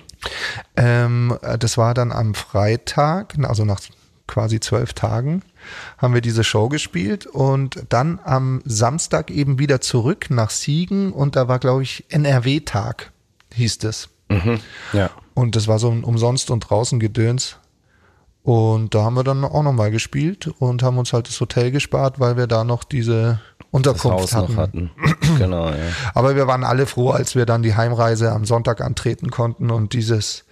Speaker 3: Ähm, das war dann am Freitag, also nach quasi zwölf Tagen, haben wir diese Show gespielt und dann am Samstag eben wieder zurück nach Siegen und da war, glaube ich, NRW-Tag, hieß es.
Speaker 2: Mhm. Ja.
Speaker 3: Und das war so ein Umsonst- und Draußen-Gedöns. Und da haben wir dann auch nochmal gespielt und haben uns halt das Hotel gespart, weil wir da noch diese Unterkunft hatten.
Speaker 2: noch hatten. genau, ja.
Speaker 3: Aber wir waren alle froh, als wir dann die Heimreise am Sonntag antreten konnten und dieses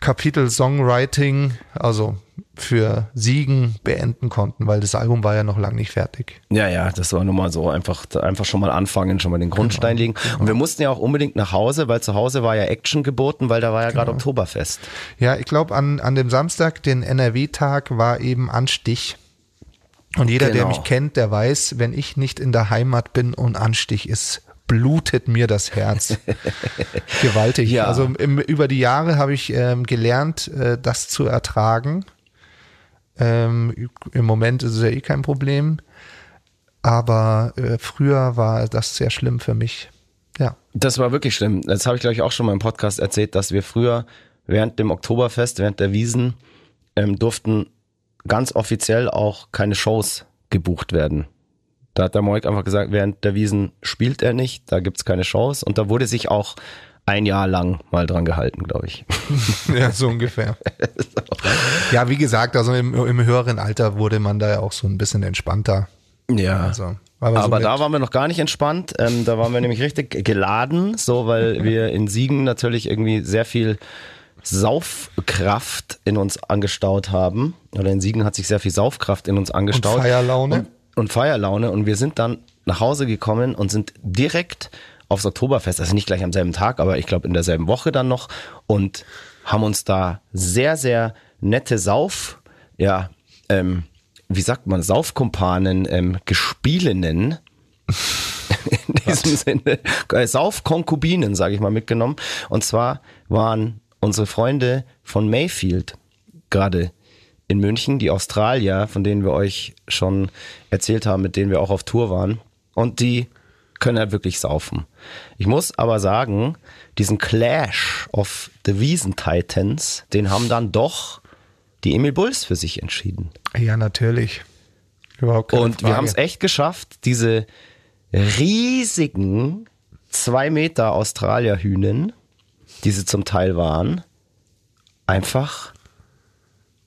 Speaker 3: Kapitel Songwriting, also für Siegen beenden konnten, weil das Album war ja noch lange nicht fertig.
Speaker 2: Ja, ja, das war nun mal so einfach, einfach schon mal anfangen, schon mal den Grundstein legen. Und wir mussten ja auch unbedingt nach Hause, weil zu Hause war ja Action geboten, weil da war ja gerade Oktoberfest.
Speaker 3: Ja, ich glaube, an, an dem Samstag, den NRW-Tag, war eben Anstich. Und jeder, der
Speaker 2: Genau.
Speaker 3: mich kennt, der weiß, wenn ich nicht in der Heimat bin und Anstich ist, blutet mir das Herz. Gewaltig.
Speaker 2: Ja.
Speaker 3: Also im, über die Jahre habe ich ähm, gelernt, äh, das zu ertragen. Ähm, Im Moment ist es ja eh kein Problem. Aber äh, früher war das sehr schlimm für mich. Ja.
Speaker 2: Das war wirklich schlimm. Das habe ich, glaube ich, auch schon mal im Podcast erzählt, dass wir früher während dem Oktoberfest, während der Wiesen, ähm, durften ganz offiziell auch keine Shows gebucht werden. Da hat der Moik einfach gesagt, während der Wiesen spielt er nicht, da gibt's keine Shows. Und da wurde sich auch ein Jahr lang mal dran gehalten, glaube ich.
Speaker 3: Ja, so ungefähr. ja, wie gesagt, also im, im höheren Alter wurde man da ja auch so ein bisschen entspannter.
Speaker 2: Ja.
Speaker 3: Also, aber
Speaker 2: Aber
Speaker 3: so
Speaker 2: da waren wir noch gar nicht entspannt. Ähm, da waren wir nämlich richtig geladen, so weil wir in Siegen natürlich irgendwie sehr viel Saufkraft in uns angestaut haben. Oder in Siegen hat sich sehr viel Saufkraft in uns angestaut.
Speaker 3: Und Feierlaune.
Speaker 2: Und, und Feierlaune. Und wir sind dann nach Hause gekommen und sind direkt aufs Oktoberfest, also nicht gleich am selben Tag, aber ich glaube in derselben Woche dann noch und haben uns da sehr, sehr nette Sauf, ja, ähm, wie sagt man, Saufkumpanen, ähm, Gespielinnen, in diesem Sinne, äh, Saufkonkubinen, sage ich mal, mitgenommen. Und zwar waren unsere Freunde von Mayfield gerade in München, die Australier, von denen wir euch schon erzählt haben, mit denen wir auch auf Tour waren. Und die können halt wirklich saufen. Ich muss aber sagen, diesen Clash of the Wiesen Titans, den haben dann doch die Emil Bulls für sich entschieden.
Speaker 3: Ja, natürlich. Überhaupt keine
Speaker 2: Und wir
Speaker 3: Frage.
Speaker 2: haben es echt geschafft, diese riesigen zwei Meter Australierhühnen, die sie zum Teil waren, einfach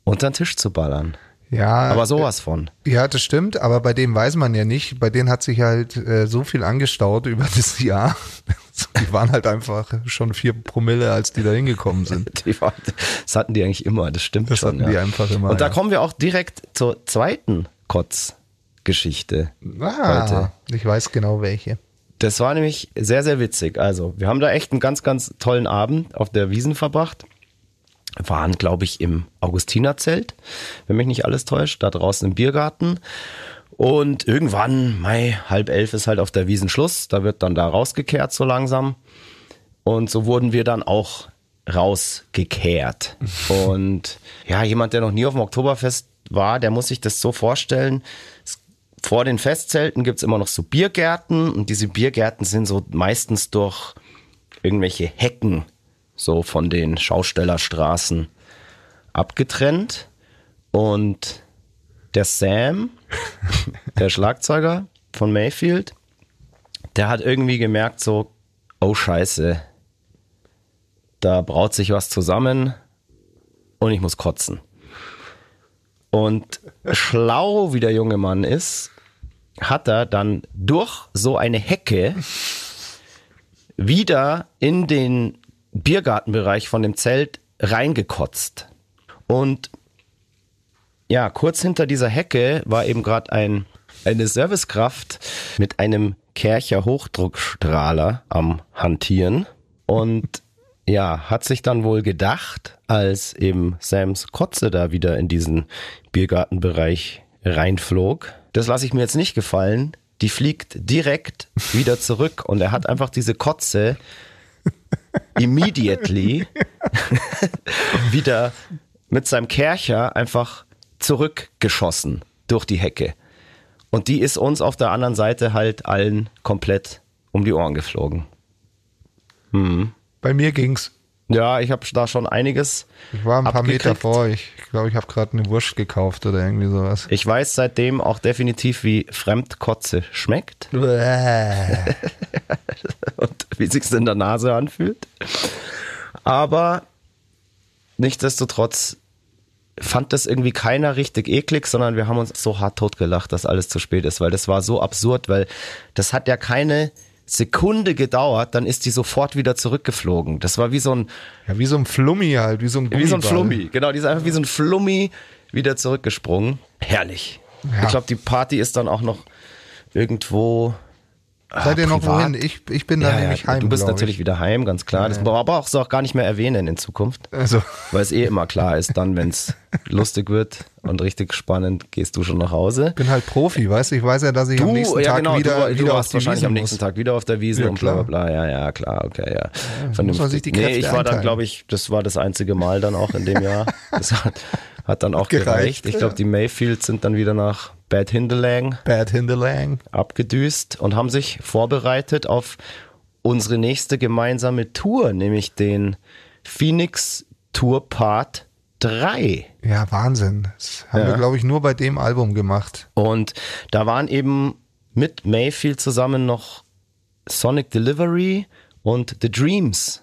Speaker 2: unter den Tisch zu ballern.
Speaker 3: Ja,
Speaker 2: Aber sowas von.
Speaker 3: ja, das stimmt, aber bei dem weiß man ja nicht. Bei denen hat sich halt äh, so viel angestaut über das Jahr. Die waren halt einfach schon vier Promille, als die da hingekommen sind.
Speaker 2: War, das hatten die eigentlich immer, das stimmt
Speaker 3: Das
Speaker 2: schon.
Speaker 3: hatten die einfach immer,
Speaker 2: Und da
Speaker 3: ja.
Speaker 2: kommen wir auch direkt zur zweiten Kotzgeschichte.
Speaker 3: Ah,
Speaker 2: Heute.
Speaker 3: ich weiß genau welche.
Speaker 2: Das war nämlich sehr, sehr witzig. Also, wir haben da echt einen ganz, ganz tollen Abend auf der Wiesen verbracht. Waren, glaube ich, im Augustinerzelt, wenn mich nicht alles täuscht, da draußen im Biergarten. Und irgendwann, Mai, halb elf ist halt auf der Wiesen Schluss. Da wird dann da rausgekehrt so langsam. Und so wurden wir dann auch rausgekehrt. Und ja, jemand, der noch nie auf dem Oktoberfest war, der muss sich das so vorstellen. Es vor den Festzelten gibt's immer noch so Biergärten und diese Biergärten sind so meistens durch irgendwelche Hecken so von den Schaustellerstraßen abgetrennt. Und der Sam, der Schlagzeuger von Mayfield, der hat irgendwie gemerkt so, oh scheiße, da braut sich was zusammen und ich muss kotzen. Und schlau wie der junge Mann ist, hat er dann durch so eine Hecke wieder in den Biergartenbereich von dem Zelt reingekotzt. Und ja, kurz hinter dieser Hecke war eben gerade ein, eine Servicekraft mit einem Kercher Hochdruckstrahler am Hantieren. Und ja, hat sich dann wohl gedacht, als eben Sams Kotze da wieder in diesen Biergartenbereich reinflog. Das lasse ich mir jetzt nicht gefallen. Die fliegt direkt wieder zurück und er hat einfach diese Kotze immediately wieder mit seinem Kercher einfach zurückgeschossen durch die Hecke. Und die ist uns auf der anderen Seite halt allen komplett um die Ohren geflogen.
Speaker 3: Bei mir ging's.
Speaker 2: Ja, ich habe da schon einiges.
Speaker 3: Ich war ein paar Meter
Speaker 2: abgekriegt.
Speaker 3: vor euch. Ich glaube, ich habe gerade eine Wurst gekauft oder irgendwie sowas.
Speaker 2: Ich weiß seitdem auch definitiv, wie Fremdkotze schmeckt und wie sich's in der Nase anfühlt. Aber nichtsdestotrotz fand das irgendwie keiner richtig eklig, sondern wir haben uns so hart totgelacht, dass alles zu spät ist, weil das war so absurd, weil das hat ja keine Sekunde gedauert, dann ist die sofort wieder zurückgeflogen. Das war wie so ein
Speaker 3: Ja, wie so ein Flummi halt, wie so ein
Speaker 2: wie so ein
Speaker 3: Gummiball.
Speaker 2: Flummi, genau, die ist einfach wie so ein Flummi wieder zurückgesprungen. Herrlich.
Speaker 3: Ja.
Speaker 2: Ich glaube, die Party ist dann auch noch irgendwo.
Speaker 3: Seid ihr noch wohin? Ich, ich bin da
Speaker 2: Ja,
Speaker 3: nämlich
Speaker 2: ja,
Speaker 3: heim.
Speaker 2: du bist natürlich
Speaker 3: ich.
Speaker 2: wieder heim, ganz klar. Das brauchst du auch gar nicht mehr erwähnen in Zukunft.
Speaker 3: Also,
Speaker 2: Weil es eh immer klar ist, dann, wenn es lustig wird und richtig spannend, gehst du schon nach Hause.
Speaker 3: bin halt Profi, weißt du? Ich weiß ja, dass ich am nächsten
Speaker 2: ja
Speaker 3: Tag
Speaker 2: genau,
Speaker 3: wieder,
Speaker 2: du, du
Speaker 3: wieder auf
Speaker 2: warst wahrscheinlich
Speaker 3: Wiese
Speaker 2: am nächsten
Speaker 3: muss.
Speaker 2: Tag wieder auf der Wiese
Speaker 3: Ja,
Speaker 2: und bla bla bla. Ja, ja, klar, okay, ja.
Speaker 3: muss man sich die
Speaker 2: nee,
Speaker 3: Kräfte
Speaker 2: ich war dann,
Speaker 3: einteilen.
Speaker 2: glaube ich, das war das einzige Mal dann auch in dem Jahr. Das hat, hat dann auch
Speaker 3: Gereicht,
Speaker 2: gereicht. Ich glaube, die Mayfields sind dann wieder nach Bad Hindelang
Speaker 3: Bad Hindelang.
Speaker 2: abgedüst und haben sich vorbereitet auf unsere nächste gemeinsame Tour, nämlich den Phoenix Tour Part 3.
Speaker 3: Ja, Wahnsinn. Das haben
Speaker 2: Ja.
Speaker 3: wir, glaube ich, nur bei dem Album gemacht.
Speaker 2: Und da waren eben mit Mayfield zusammen noch Sonic Delivery und The Dreams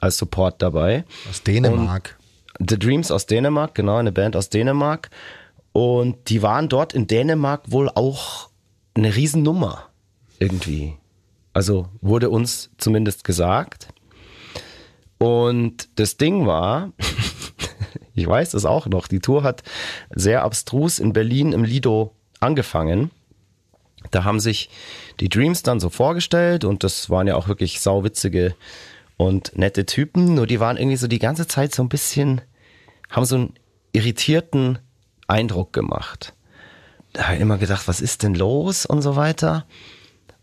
Speaker 2: als Support dabei.
Speaker 3: Aus Dänemark.
Speaker 2: The Dreams aus Dänemark, genau, eine Band aus Dänemark. Und die waren dort in Dänemark wohl auch eine Riesennummer irgendwie. Also wurde uns zumindest gesagt. Und das Ding war, ich weiß das auch noch, die Tour hat sehr abstrus in Berlin im Lido angefangen. Da haben sich die Dreams dann so vorgestellt und das waren ja auch wirklich sauwitzige und nette Typen, nur die waren irgendwie so die ganze Zeit so ein bisschen, haben so einen irritierten Eindruck gemacht. Da habe ich immer gedacht, was ist denn los und so weiter.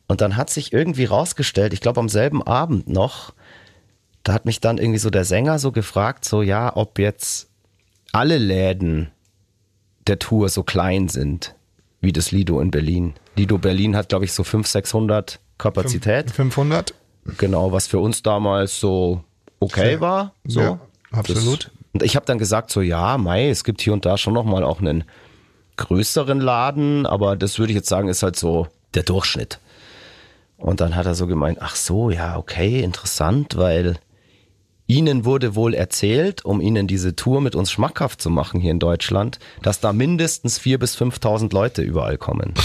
Speaker 2: Und dann hat sich irgendwie rausgestellt, ich glaube am selben Abend noch, da hat mich dann irgendwie so der Sänger so gefragt, so ja, ob jetzt alle Läden der Tour so klein sind wie das Lido in Berlin. Lido Berlin hat, glaube ich, so 500, 600 Kapazität.
Speaker 3: 500?
Speaker 2: Genau, was für uns damals so okay war. So.
Speaker 3: Ja, absolut.
Speaker 2: Und ich habe dann gesagt, so ja, Mai, es gibt hier und da schon nochmal auch einen größeren Laden, aber das würde ich jetzt sagen, ist halt so der Durchschnitt. Und dann hat er so gemeint, ach so, ja, okay, interessant, weil Ihnen wurde wohl erzählt, um Ihnen diese Tour mit uns schmackhaft zu machen hier in Deutschland, dass da mindestens 4.000 bis 5.000 Leute überall kommen.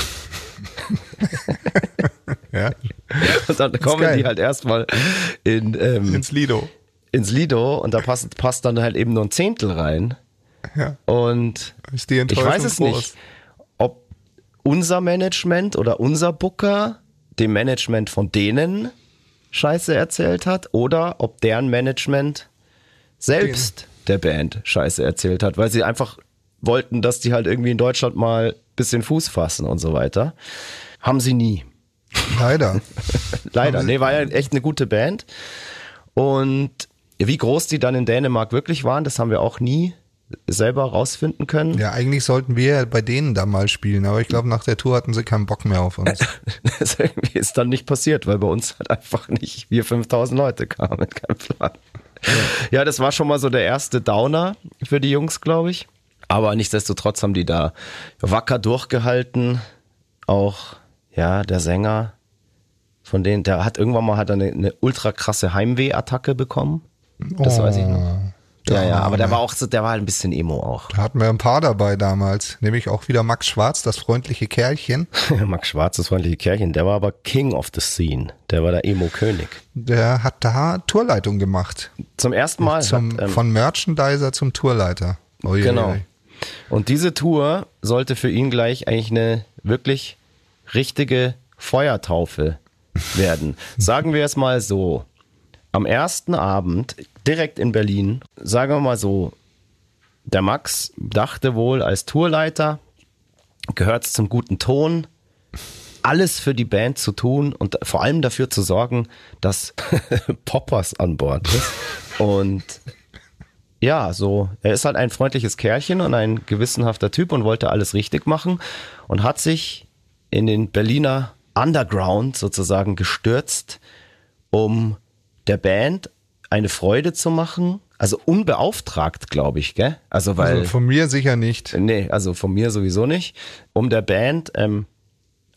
Speaker 3: Ja.
Speaker 2: Und dann kommen die halt erstmal in, ähm,
Speaker 3: Ins Lido.
Speaker 2: Ins Lido und da passt, passt dann halt eben nur ein Zehntel rein.
Speaker 3: Ja.
Speaker 2: Und ich weiß es
Speaker 3: groß.
Speaker 2: nicht, ob unser Management oder unser Booker dem Management von denen Scheiße erzählt hat oder ob deren Management selbst der Band Scheiße erzählt hat, weil sie einfach wollten, dass die halt irgendwie in Deutschland mal bisschen Fuß fassen und so weiter. Haben sie nie.
Speaker 3: Leider.
Speaker 2: Leider. Nee, war ja echt eine gute Band. Und wie groß die dann in Dänemark wirklich waren, das haben wir auch nie selber rausfinden können.
Speaker 3: Ja, eigentlich sollten wir bei denen da mal spielen, aber ich glaube, nach der Tour hatten sie keinen Bock mehr auf uns.
Speaker 2: Das irgendwie ist dann nicht passiert, weil bei uns halt einfach nicht wir 5000 Leute kamen, kein Plan. Ja. das war schon mal so der erste Downer für die Jungs, glaube ich. Aber nichtsdestotrotz haben die da wacker durchgehalten. Auch, ja, der Sänger von denen, der hat irgendwann mal hat eine, eine ultra krasse Heimweh-Attacke bekommen. Das weiß ich noch. Ja, ja, aber der war auch so, der war halt ein bisschen emo auch.
Speaker 3: Da hatten wir ein paar dabei damals, nämlich auch wieder Max Schwarz, das freundliche Kerlchen.
Speaker 2: Max Schwarz, das freundliche Kerlchen, der war aber King of the Scene. Der war der Emo-König.
Speaker 3: Der hat da Tourleitung gemacht.
Speaker 2: Zum ersten Mal.
Speaker 3: Zum,
Speaker 2: hat, ähm,
Speaker 3: von Merchandiser zum Tourleiter. Ui,
Speaker 2: Genau. Und diese Tour sollte für ihn gleich eigentlich eine wirklich richtige Feuertaufe werden. Sagen wir es mal so. Am ersten Abend, direkt in Berlin, sagen wir mal so, der Max dachte wohl als Tourleiter, gehört es zum guten Ton, alles für die Band zu tun und vor allem dafür zu sorgen, dass Poppers an Bord ist. Und ja, so, er ist halt ein freundliches Kerlchen und ein gewissenhafter Typ und wollte alles richtig machen und hat sich in den Berliner Underground sozusagen gestürzt, um der Band eine Freude zu machen. Also unbeauftragt, glaube ich, gell? Also weil.
Speaker 3: Also von mir sicher nicht.
Speaker 2: Nee, also von mir sowieso nicht. Um der Band ähm,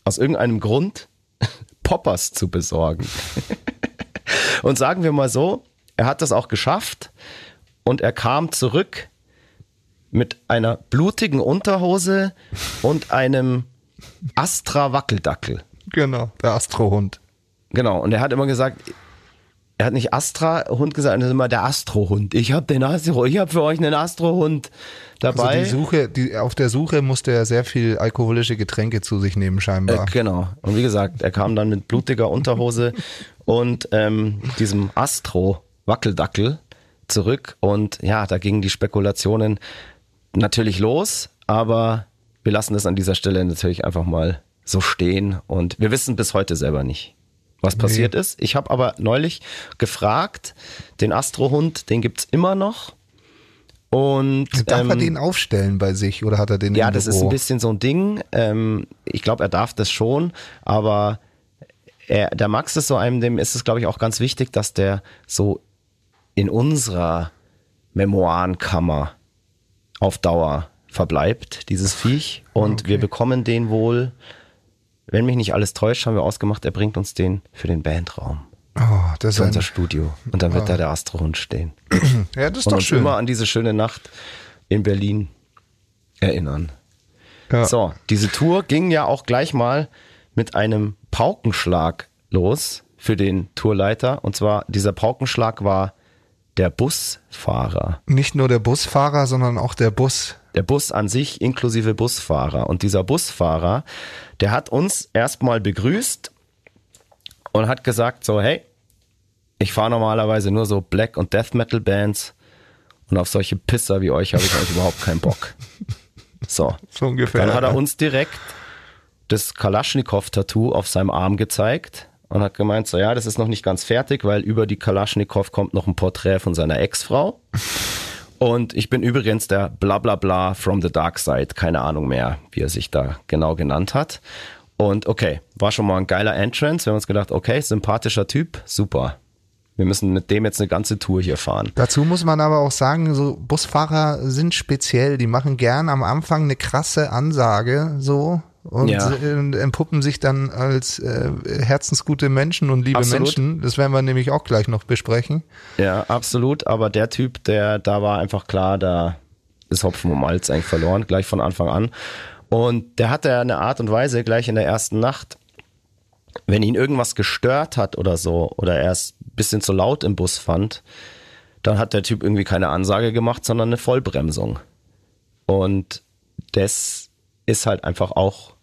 Speaker 2: aus irgendeinem Grund Poppers zu besorgen. und sagen wir mal so, er hat das auch geschafft und er kam zurück mit einer blutigen Unterhose und einem Astra-Wackeldackel.
Speaker 3: Genau, der Astrohund.
Speaker 2: Genau, und er hat immer gesagt, er hat nicht Astra-Hund gesagt, er ist immer der Astro-Hund. Ich habe den Astro, ich habe für euch einen Astro-Hund dabei.
Speaker 3: Also die Suche, die, auf der Suche musste er sehr viel alkoholische Getränke zu sich nehmen, scheinbar.
Speaker 2: Äh, genau. Und wie gesagt, er kam dann mit blutiger Unterhose und ähm, diesem Astro-Wackeldackel zurück. Und ja, da gingen die Spekulationen natürlich los, aber wir lassen das an dieser Stelle natürlich einfach mal so stehen. Und wir wissen bis heute selber nicht was passiert nee. ist. Ich habe aber neulich gefragt, den Astrohund, den gibt es immer noch. Und,
Speaker 3: darf ähm, er den aufstellen bei sich oder hat er den
Speaker 2: Ja, das ist ein bisschen so ein Ding. Ähm, ich glaube, er darf das schon, aber er, der Max ist so einem, dem ist es, glaube ich, auch ganz wichtig, dass der so in unserer Memoirenkammer auf Dauer verbleibt, dieses Viech. Und okay. wir bekommen den wohl wenn mich nicht alles täuscht, haben wir ausgemacht, er bringt uns den für den Bandraum.
Speaker 3: Oh, das
Speaker 2: ist unser Studio. Und dann wird oh. da der Astrohund stehen.
Speaker 3: ja, das ist
Speaker 2: Und
Speaker 3: doch
Speaker 2: uns
Speaker 3: schön.
Speaker 2: immer an diese schöne Nacht in Berlin erinnern. Ja. So, diese Tour ging ja auch gleich mal mit einem Paukenschlag los für den Tourleiter. Und zwar, dieser Paukenschlag war der Busfahrer.
Speaker 3: Nicht nur der Busfahrer, sondern auch der Bus.
Speaker 2: Der Bus an sich inklusive Busfahrer. Und dieser Busfahrer, der hat uns erstmal begrüßt und hat gesagt so, hey, ich fahre normalerweise nur so Black- und Death Metal Bands und auf solche Pisser wie euch habe ich eigentlich überhaupt keinen Bock. So.
Speaker 3: so ungefähr.
Speaker 2: Dann hat er uns direkt das Kalaschnikow-Tattoo auf seinem Arm gezeigt und hat gemeint, so ja, das ist noch nicht ganz fertig, weil über die Kalaschnikow kommt noch ein Porträt von seiner Ex-Frau. Und ich bin übrigens der Blablabla from the Dark Side, keine Ahnung mehr, wie er sich da genau genannt hat. Und okay, war schon mal ein geiler Entrance. Wir haben uns gedacht, okay, sympathischer Typ, super. Wir müssen mit dem jetzt eine ganze Tour hier fahren.
Speaker 3: Dazu muss man aber auch sagen, so Busfahrer sind speziell, die machen gern am Anfang eine krasse Ansage, so und ja. entpuppen sich dann als äh, herzensgute Menschen und liebe absolut. Menschen. Das werden wir nämlich auch gleich noch besprechen.
Speaker 2: Ja, absolut. Aber der Typ, der da war einfach klar, da ist Hopfen und Malz eigentlich verloren, gleich von Anfang an. Und der hatte eine Art und Weise gleich in der ersten Nacht, wenn ihn irgendwas gestört hat oder so, oder er es ein bisschen zu laut im Bus fand, dann hat der Typ irgendwie keine Ansage gemacht, sondern eine Vollbremsung. Und das ist halt einfach auch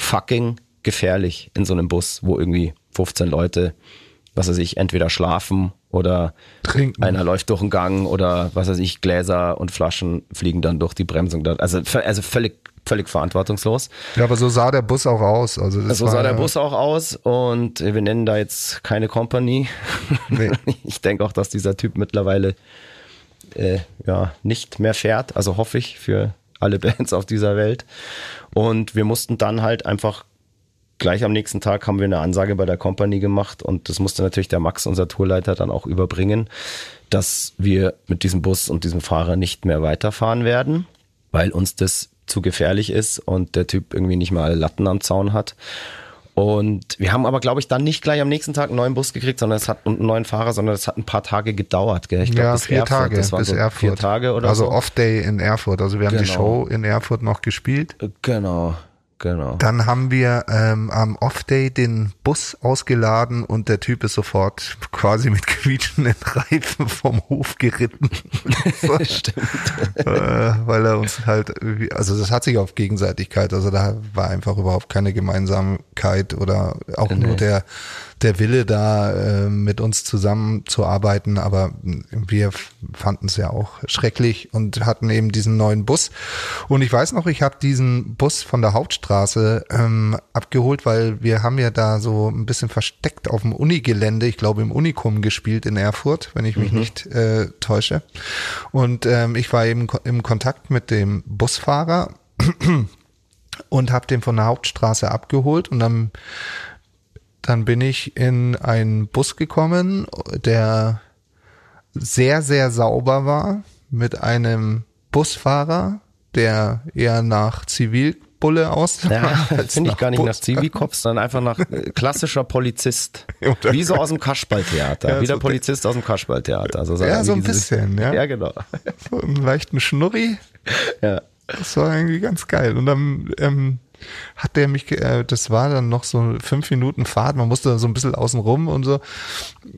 Speaker 2: fucking gefährlich in so einem Bus, wo irgendwie 15 Leute, was weiß ich, entweder schlafen oder
Speaker 3: Trinken.
Speaker 2: einer läuft durch den Gang oder was weiß ich, Gläser und Flaschen fliegen dann durch die Bremsung. Also, also völlig, völlig verantwortungslos.
Speaker 3: Ja, aber so sah der Bus auch aus. Also das
Speaker 2: so sah der Bus auch aus und wir nennen da jetzt keine Company. Nee. Ich denke auch, dass dieser Typ mittlerweile äh, ja, nicht mehr fährt. Also hoffe ich für alle Bands auf dieser Welt. Und wir mussten dann halt einfach gleich am nächsten Tag haben wir eine Ansage bei der Company gemacht und das musste natürlich der Max, unser Tourleiter, dann auch überbringen, dass wir mit diesem Bus und diesem Fahrer nicht mehr weiterfahren werden, weil uns das zu gefährlich ist und der Typ irgendwie nicht mal Latten am Zaun hat. Und wir haben aber, glaube ich, dann nicht gleich am nächsten Tag einen neuen Bus gekriegt, sondern es hat einen neuen Fahrer, sondern es hat ein paar Tage gedauert. Gell?
Speaker 3: Ich glaub, ja, bis vier
Speaker 2: Erfurt.
Speaker 3: Tage
Speaker 2: das
Speaker 3: bis
Speaker 2: so
Speaker 3: Erfurt.
Speaker 2: Vier Tage oder
Speaker 3: also
Speaker 2: so.
Speaker 3: Off-Day in Erfurt. Also wir haben
Speaker 2: Genau.
Speaker 3: die Show in Erfurt noch gespielt.
Speaker 2: Genau, genau.
Speaker 3: Dann haben wir ähm, am Off-Day den Bus ausgeladen und der Typ ist sofort quasi mit quietschenden Reifen vom Hof geritten.
Speaker 2: Stimmt.
Speaker 3: äh, weil er uns halt, also das hat sich auf Gegenseitigkeit, also da war einfach überhaupt keine Gemeinsamkeit oder auch nur
Speaker 2: Nee.
Speaker 3: der, der Wille da äh, mit uns zusammenzuarbeiten, aber wir fanden es ja auch schrecklich und hatten eben diesen neuen Bus. Und ich weiß noch, ich habe diesen Bus von der Hauptstraße ähm, abgeholt, weil wir haben ja da so ein bisschen versteckt auf dem Unigelände, ich glaube im Unikum gespielt in Erfurt, wenn ich mich nicht äh, täusche. Und ähm, ich war eben im Kontakt mit dem Busfahrer und habe den von der Hauptstraße abgeholt und dann dann bin ich in einen Bus gekommen, der sehr, sehr sauber war mit einem Busfahrer, der eher nach Zivilbulle aussah.
Speaker 2: Ja, finde ich gar nicht
Speaker 3: Bus.
Speaker 2: nach Zivilkopf, sondern einfach nach äh, klassischer Polizist. Wie so aus dem Kasperltheater.
Speaker 3: Ja,
Speaker 2: Wie der
Speaker 3: so-
Speaker 2: Polizist aus dem Kasperltheater. Also
Speaker 3: Ja, so ein bisschen, ja.
Speaker 2: Ja, genau.
Speaker 3: So einen leichten Schnurri.
Speaker 2: Ja.
Speaker 3: Das war irgendwie ganz geil. Und dann ähm, hat der mich, äh, das war dann noch so fünf Minuten Fahrt, man musste so ein bisschen außen rum und so.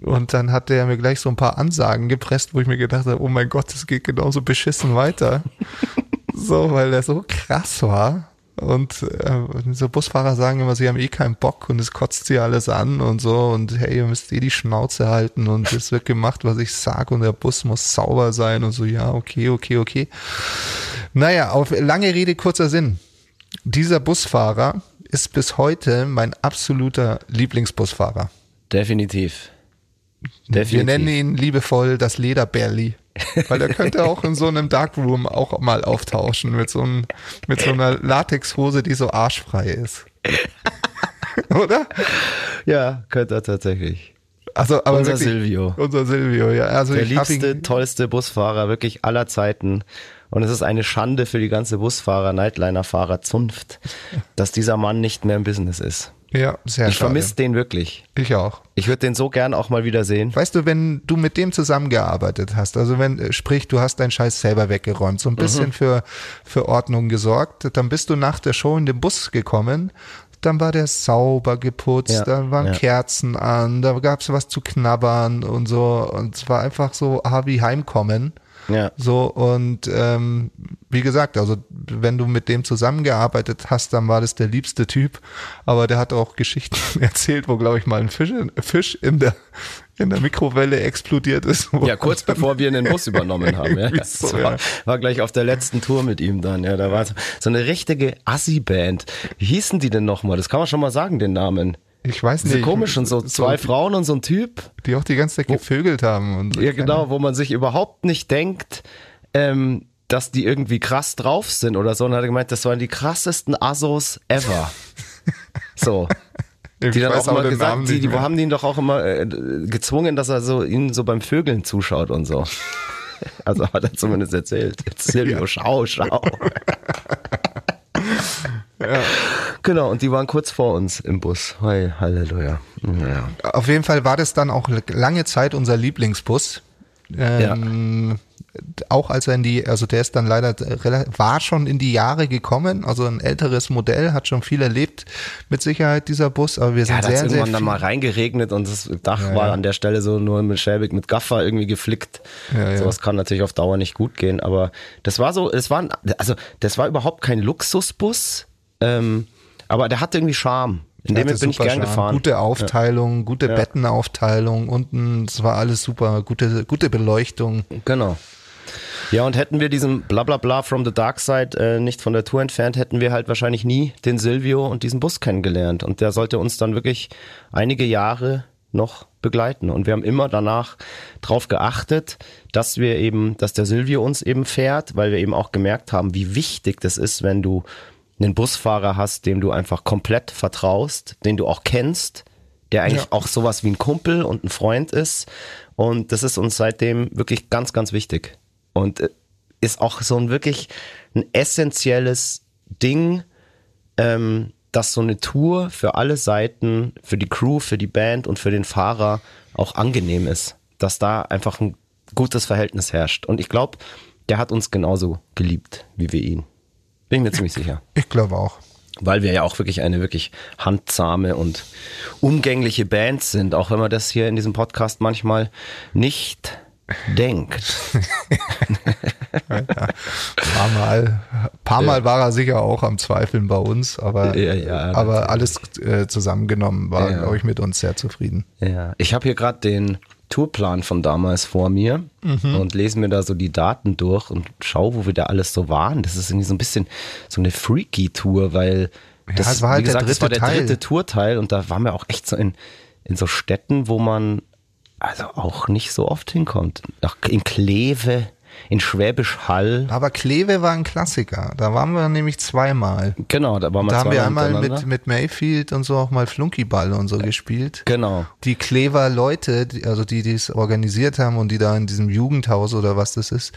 Speaker 3: Und dann hat der mir gleich so ein paar Ansagen gepresst, wo ich mir gedacht habe, oh mein Gott, das geht genauso beschissen weiter. so, weil der so krass war. Und äh, so Busfahrer sagen immer, sie haben eh keinen Bock und es kotzt sie alles an und so und hey, ihr müsst eh die Schnauze halten und es wird gemacht, was ich sag und der Bus muss sauber sein und so, ja, okay, okay, okay. Naja, auf lange Rede, kurzer Sinn. Dieser Busfahrer ist bis heute mein absoluter Lieblingsbusfahrer.
Speaker 2: Definitiv.
Speaker 3: Wir
Speaker 2: Definitiv.
Speaker 3: nennen ihn liebevoll das Lederberli. Weil er könnte auch in so einem Darkroom auch mal auftauschen mit so, einem, mit so einer Latexhose, die so arschfrei ist. Oder?
Speaker 2: Ja, könnte er tatsächlich.
Speaker 3: Also, aber
Speaker 2: Unser
Speaker 3: wirklich,
Speaker 2: Silvio.
Speaker 3: Unser Silvio, ja. Also
Speaker 2: Der liebste, tollste Busfahrer wirklich aller Zeiten. Und es ist eine Schande für die ganze Busfahrer, Nightliner-Fahrer Zunft, dass dieser Mann nicht mehr im Business ist.
Speaker 3: ja, sehr
Speaker 2: Ich vermisse den wirklich.
Speaker 3: Ich auch.
Speaker 2: Ich würde den so gern auch mal wieder sehen.
Speaker 3: Weißt du, wenn du mit dem zusammengearbeitet hast, also wenn, äh, sprich, du hast deinen Scheiß selber weggeräumt, so ein bisschen
Speaker 2: Mhm.
Speaker 3: für, für Ordnung gesorgt, dann bist du nach der Show in den Bus gekommen, dann war der sauber geputzt,
Speaker 2: Ja,
Speaker 3: da waren
Speaker 2: ja.
Speaker 3: Kerzen an, da gab's was zu knabbern und so und es war einfach so, ah, wie Heimkommen.
Speaker 2: Ja.
Speaker 3: So, und ähm, wie gesagt, also wenn du mit dem zusammengearbeitet hast, dann war das der liebste Typ. Aber der hat auch Geschichten erzählt, wo, glaube ich, mal ein Fisch, in- Fisch in der in der Mikrowelle explodiert ist.
Speaker 2: Ja, kurz bevor wir den Bus übernommen haben. Ja.
Speaker 3: So,
Speaker 2: war,
Speaker 3: ja.
Speaker 2: war gleich auf der letzten Tour mit ihm dann. Ja, da war so, so eine richtige Assi-Band. Wie hießen die denn nochmal? Das kann man schon mal sagen, den Namen.
Speaker 3: Ich weiß nicht.
Speaker 2: komischen, so zwei Frauen und so ein Typ.
Speaker 3: Die auch die ganze Zeit gevögelt haben. Und
Speaker 2: Ja, genau, wo man sich überhaupt nicht denkt, ähm, dass die irgendwie krass drauf sind oder so. Und hat er gemeint, das waren die krassesten Assos ever. So.
Speaker 3: Ich
Speaker 2: Die dann auch mal gesagt, die, die haben ihn doch auch immer äh, gezwungen, dass er so ihnen so beim Vögeln zuschaut und so. Also hat er zumindest erzählt. Jetzt Silvio, schau, schau. Genau, und die waren kurz vor uns im Bus. Hey, Halleluja. Ja.
Speaker 3: Auf jeden Fall war das dann auch lange Zeit unser Lieblingsbus. Ähm, Auch als er in die, also der ist dann leider, war schon in die Jahre gekommen, also ein älteres Modell, hat schon viel erlebt, mit Sicherheit dieser Bus, aber wir sind
Speaker 2: Ja,
Speaker 3: sehr, sehr
Speaker 2: irgendwann dann mal reingeregnet und das Dach
Speaker 3: Ja,
Speaker 2: war
Speaker 3: ja.
Speaker 2: an der Stelle so nur mit schäbig mit Gaffer irgendwie geflickt.
Speaker 3: Ja, ja.
Speaker 2: Sowas kann natürlich auf Dauer nicht gut gehen, aber das war so, es war, also das war überhaupt kein Luxusbus, ähm, aber der hatte irgendwie Charme. In dem bin ich gern
Speaker 3: Charme.
Speaker 2: gefahren.
Speaker 3: Gute Aufteilung, gute
Speaker 2: Ja.
Speaker 3: Bettenaufteilung, unten, es war alles super, gute, gute Beleuchtung.
Speaker 2: Genau. Ja, und hätten wir diesen Blablabla from the Dark Side äh, nicht von der Tour entfernt, hätten wir halt wahrscheinlich nie den Silvio und diesen Bus kennengelernt. Und der sollte uns dann wirklich einige Jahre noch begleiten. Und wir haben immer danach drauf geachtet, dass wir eben, dass der Silvio uns eben fährt, weil wir eben auch gemerkt haben, wie wichtig das ist, wenn du einen Busfahrer hast, dem du einfach komplett vertraust, den du auch kennst, der eigentlich
Speaker 3: Ja.
Speaker 2: auch sowas wie ein Kumpel und ein Freund ist. Und das ist uns seitdem wirklich ganz, ganz wichtig. Und äh, ist auch so ein wirklich ein essentielles Ding, ähm, dass so eine Tour für alle Seiten, für die Crew, für die Band und für den Fahrer auch angenehm ist. Dass da einfach ein gutes Verhältnis herrscht. Und ich glaube, der hat uns genauso geliebt wie wir ihn. Bin ich mir ziemlich sicher.
Speaker 3: Ich glaube auch.
Speaker 2: Weil wir ja auch wirklich eine wirklich handzahme und umgängliche Band sind, auch wenn man das hier in diesem Podcast manchmal nicht denkt.
Speaker 3: Paar Mal, paar Mal war er sicher auch am Zweifeln bei uns, aber,
Speaker 2: Ja, ja,
Speaker 3: aber alles äh, zusammengenommen war,
Speaker 2: Ja.
Speaker 3: glaube ich, mit uns sehr zufrieden.
Speaker 2: Ja, ich habe hier gerade den Tourplan von damals vor mir und lese mir da so die Daten durch und schau, wo wir da alles so waren. Das ist irgendwie so ein bisschen so eine freaky Tour, weil das
Speaker 3: es war halt
Speaker 2: wie
Speaker 3: der
Speaker 2: gesagt, das war der
Speaker 3: dritte Teil.
Speaker 2: dritte Tourteil und da waren wir auch echt so in, in so Städten, wo man also auch nicht so oft hinkommt. Ach, in Kleve, in Schwäbisch Hall.
Speaker 3: Aber Kleve war ein Klassiker. Da waren wir nämlich zweimal.
Speaker 2: Genau, da waren wir
Speaker 3: Da haben wir
Speaker 2: zweimal
Speaker 3: einmal mit, mit Mayfield und so auch mal Flunkyball und so gespielt.
Speaker 2: Genau.
Speaker 3: Die Klever Leute, also die, die es organisiert haben und die da in diesem Jugendhaus oder was das ist.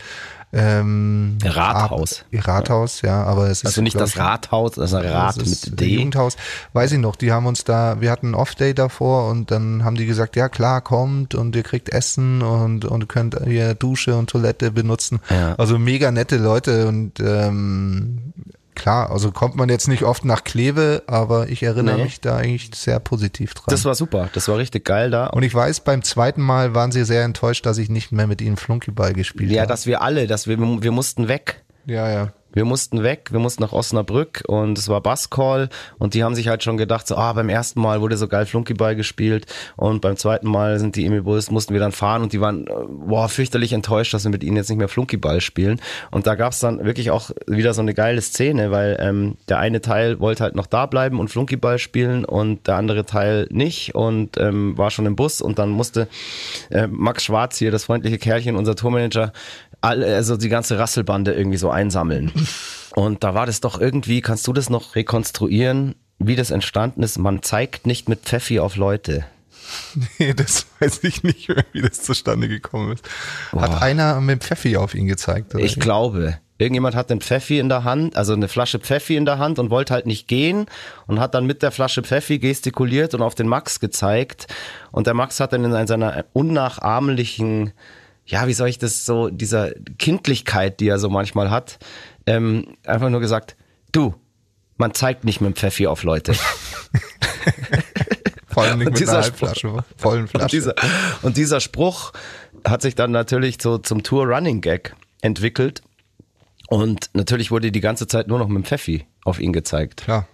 Speaker 3: Ähm,
Speaker 2: Rathaus.
Speaker 3: Ab, Rathaus, ja, aber es ist.
Speaker 2: Also nicht das Rathaus, das ist ein
Speaker 3: das ist
Speaker 2: mit D.
Speaker 3: Jugendhaus, weiß ich noch, die haben uns da, wir hatten einen Off-Day davor und dann haben die gesagt, ja klar, kommt und ihr kriegt Essen und, und könnt hier Dusche und Toilette benutzen.
Speaker 2: Ja.
Speaker 3: Also mega nette Leute und ähm, klar, also kommt man jetzt nicht oft nach Kleve, aber ich erinnere
Speaker 2: Nee.
Speaker 3: mich da eigentlich sehr positiv dran.
Speaker 2: Das war super, das war richtig geil da.
Speaker 3: und ich weiß, beim zweiten Mal waren sie sehr enttäuscht, dass ich nicht mehr mit ihnen Flunkyball gespielt
Speaker 2: ja,
Speaker 3: habe.
Speaker 2: dass wir alle, dass wir, wir mussten weg.
Speaker 3: Ja, ja.
Speaker 2: Wir mussten weg, wir mussten nach Osnabrück und es war Basscall und die haben sich halt schon gedacht, so, ah, beim ersten Mal wurde so geil Flunkyball gespielt und beim zweiten Mal sind die Emil Bulls, mussten wir dann fahren und die waren, äh, boah, fürchterlich enttäuscht, dass wir mit ihnen jetzt nicht mehr Flunkyball spielen. Und da gab's dann wirklich auch wieder so eine geile Szene, weil ähm, der eine Teil wollte halt noch da bleiben und Flunkyball spielen und der andere Teil nicht und ähm, war schon im Bus und dann musste äh, Max Schwarz hier, das freundliche Kerlchen, unser Tourmanager, alle, also die ganze Rasselbande irgendwie so einsammeln. Und da war das doch irgendwie, kannst du das noch rekonstruieren, wie das entstanden ist? Man zeigt nicht mit Pfeffi auf Leute.
Speaker 3: Nee, das weiß ich nicht mehr, wie das zustande gekommen ist. Hat einer mit Pfeffi auf ihn gezeigt? Oder?
Speaker 2: Ich glaube. Irgendjemand hat den Pfeffi in der Hand, also eine Flasche Pfeffi in der Hand und wollte halt nicht gehen und hat dann mit der Flasche Pfeffi gestikuliert und auf den Max gezeigt. Und der Max hat dann in seiner unnachahmlichen, ja, wie soll ich das so, dieser Kindlichkeit, die er so manchmal hat, ähm, einfach nur gesagt, du, man zeigt nicht mit dem Pfeffi auf Leute.
Speaker 3: Vor allem nicht
Speaker 2: Und
Speaker 3: mit
Speaker 2: dieser
Speaker 3: einer
Speaker 2: Spruch-
Speaker 3: Halbflasche, vollen
Speaker 2: Und
Speaker 3: Flasche.
Speaker 2: dieser, und dieser Spruch hat sich dann natürlich so zum Tour Running Gag entwickelt. Und natürlich wurde die ganze Zeit nur noch mit dem Pfeffi auf ihn gezeigt.
Speaker 3: Klar.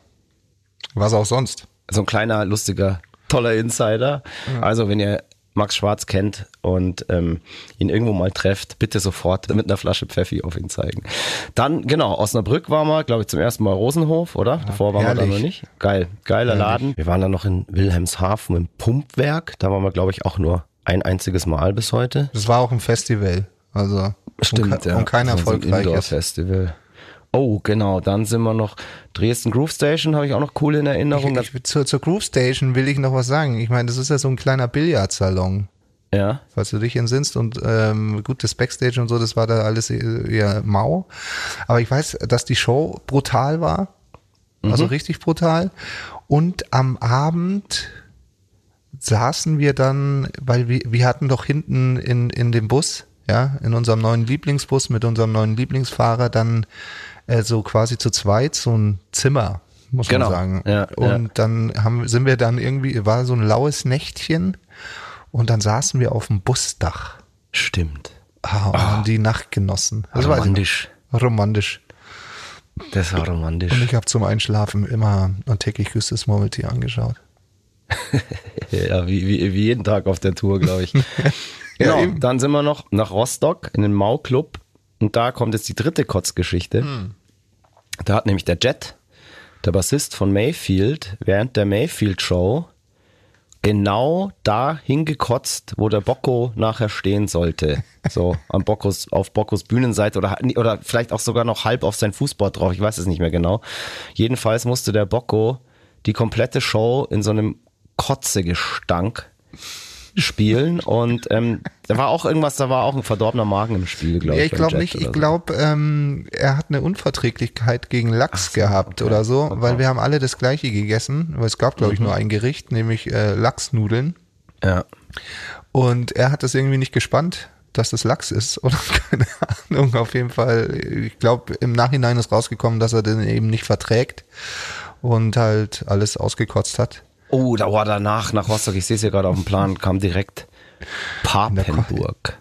Speaker 3: Was auch sonst.
Speaker 2: So ein kleiner, lustiger, toller Insider. Also, wenn ihr Max Schwarz kennt und ähm, ihn irgendwo mal trefft, bitte sofort mit einer Flasche Pfeffi auf ihn zeigen. Dann, genau, Osnabrück waren wir, glaube ich, zum ersten Mal Rosenhof, oder? Davor waren wir da
Speaker 3: herrlich.
Speaker 2: noch nicht. Geil, geiler Laden. Wir waren dann noch in Wilhelmshaven im Pumpwerk. Da waren wir, glaube ich, auch nur ein einziges Mal bis heute.
Speaker 3: Das war auch ein Festival. Also und, ke- und kein
Speaker 2: war
Speaker 3: erfolgreiches.
Speaker 2: Indoor-Festival. Oh, genau. Dann sind wir noch Dresden Groove Station, habe ich auch noch cool in Erinnerung.
Speaker 3: Ich, ich, zur, zur Groove Station will ich noch was sagen. Ich meine, das ist ja so ein kleiner Billardsalon,
Speaker 2: ja.
Speaker 3: falls du dich entsinnst. Und ähm, gut, das Backstage und so, das war da alles eher mau. Aber ich weiß, dass die Show brutal war. Also richtig brutal. Und am Abend saßen wir dann, weil wir, wir hatten doch hinten in, in dem Bus, ja, in unserem neuen Lieblingsbus mit unserem neuen Lieblingsfahrer dann äh, so quasi zu zweit so ein Zimmer, muss
Speaker 2: Genau,
Speaker 3: man sagen.
Speaker 2: ja,
Speaker 3: und
Speaker 2: ja.
Speaker 3: dann haben, sind wir dann irgendwie, war so ein laues Nächtchen und dann saßen wir auf dem Busdach
Speaker 2: Stimmt.
Speaker 3: ah, und haben die Nacht genossen. Das ich
Speaker 2: romantisch.
Speaker 3: Romantisch.
Speaker 2: Das war romantisch.
Speaker 3: Und ich habe zum Einschlafen immer und täglich küsst das Murmeltier angeschaut.
Speaker 2: Ja, wie, wie, wie jeden Tag auf der Tour, glaube ich. genau,
Speaker 3: eben.
Speaker 2: dann sind wir noch nach Rostock in den Mau-Club und da kommt jetzt die dritte Kotzgeschichte.
Speaker 3: Hm.
Speaker 2: Da hat nämlich der Jet, der Bassist von Mayfield, während der Mayfield-Show genau da hingekotzt, wo der Bocco nachher stehen sollte. So, am Boccos, auf Boccos Bühnenseite oder, oder vielleicht auch sogar noch halb auf sein Fußboard drauf. Ich weiß es nicht mehr genau. Jedenfalls musste der Bocco die komplette Show in so einem Kotzegestank spielen und ähm, da war auch irgendwas, da war auch ein verdorbener Magen im Spiel, glaube
Speaker 3: Ja,
Speaker 2: ich.
Speaker 3: ich
Speaker 2: beim
Speaker 3: glaube nicht. Ich
Speaker 2: so.
Speaker 3: glaube, ähm, er hat eine Unverträglichkeit gegen Lachs gehabt oder so, weil wir haben alle das gleiche gegessen. Weil es gab, glaube ich,
Speaker 2: Mhm.
Speaker 3: nur ein Gericht, nämlich äh, Lachsnudeln.
Speaker 2: Ja.
Speaker 3: Und er hat das irgendwie nicht gespannt, dass das Lachs ist oder keine Ahnung. Auf jeden Fall, ich glaube, im Nachhinein ist rausgekommen, dass er den eben nicht verträgt und halt alles ausgekotzt hat.
Speaker 2: Oh, da war danach nach Rostock, ich sehe es hier gerade auf dem Plan, kam direkt Papenburg.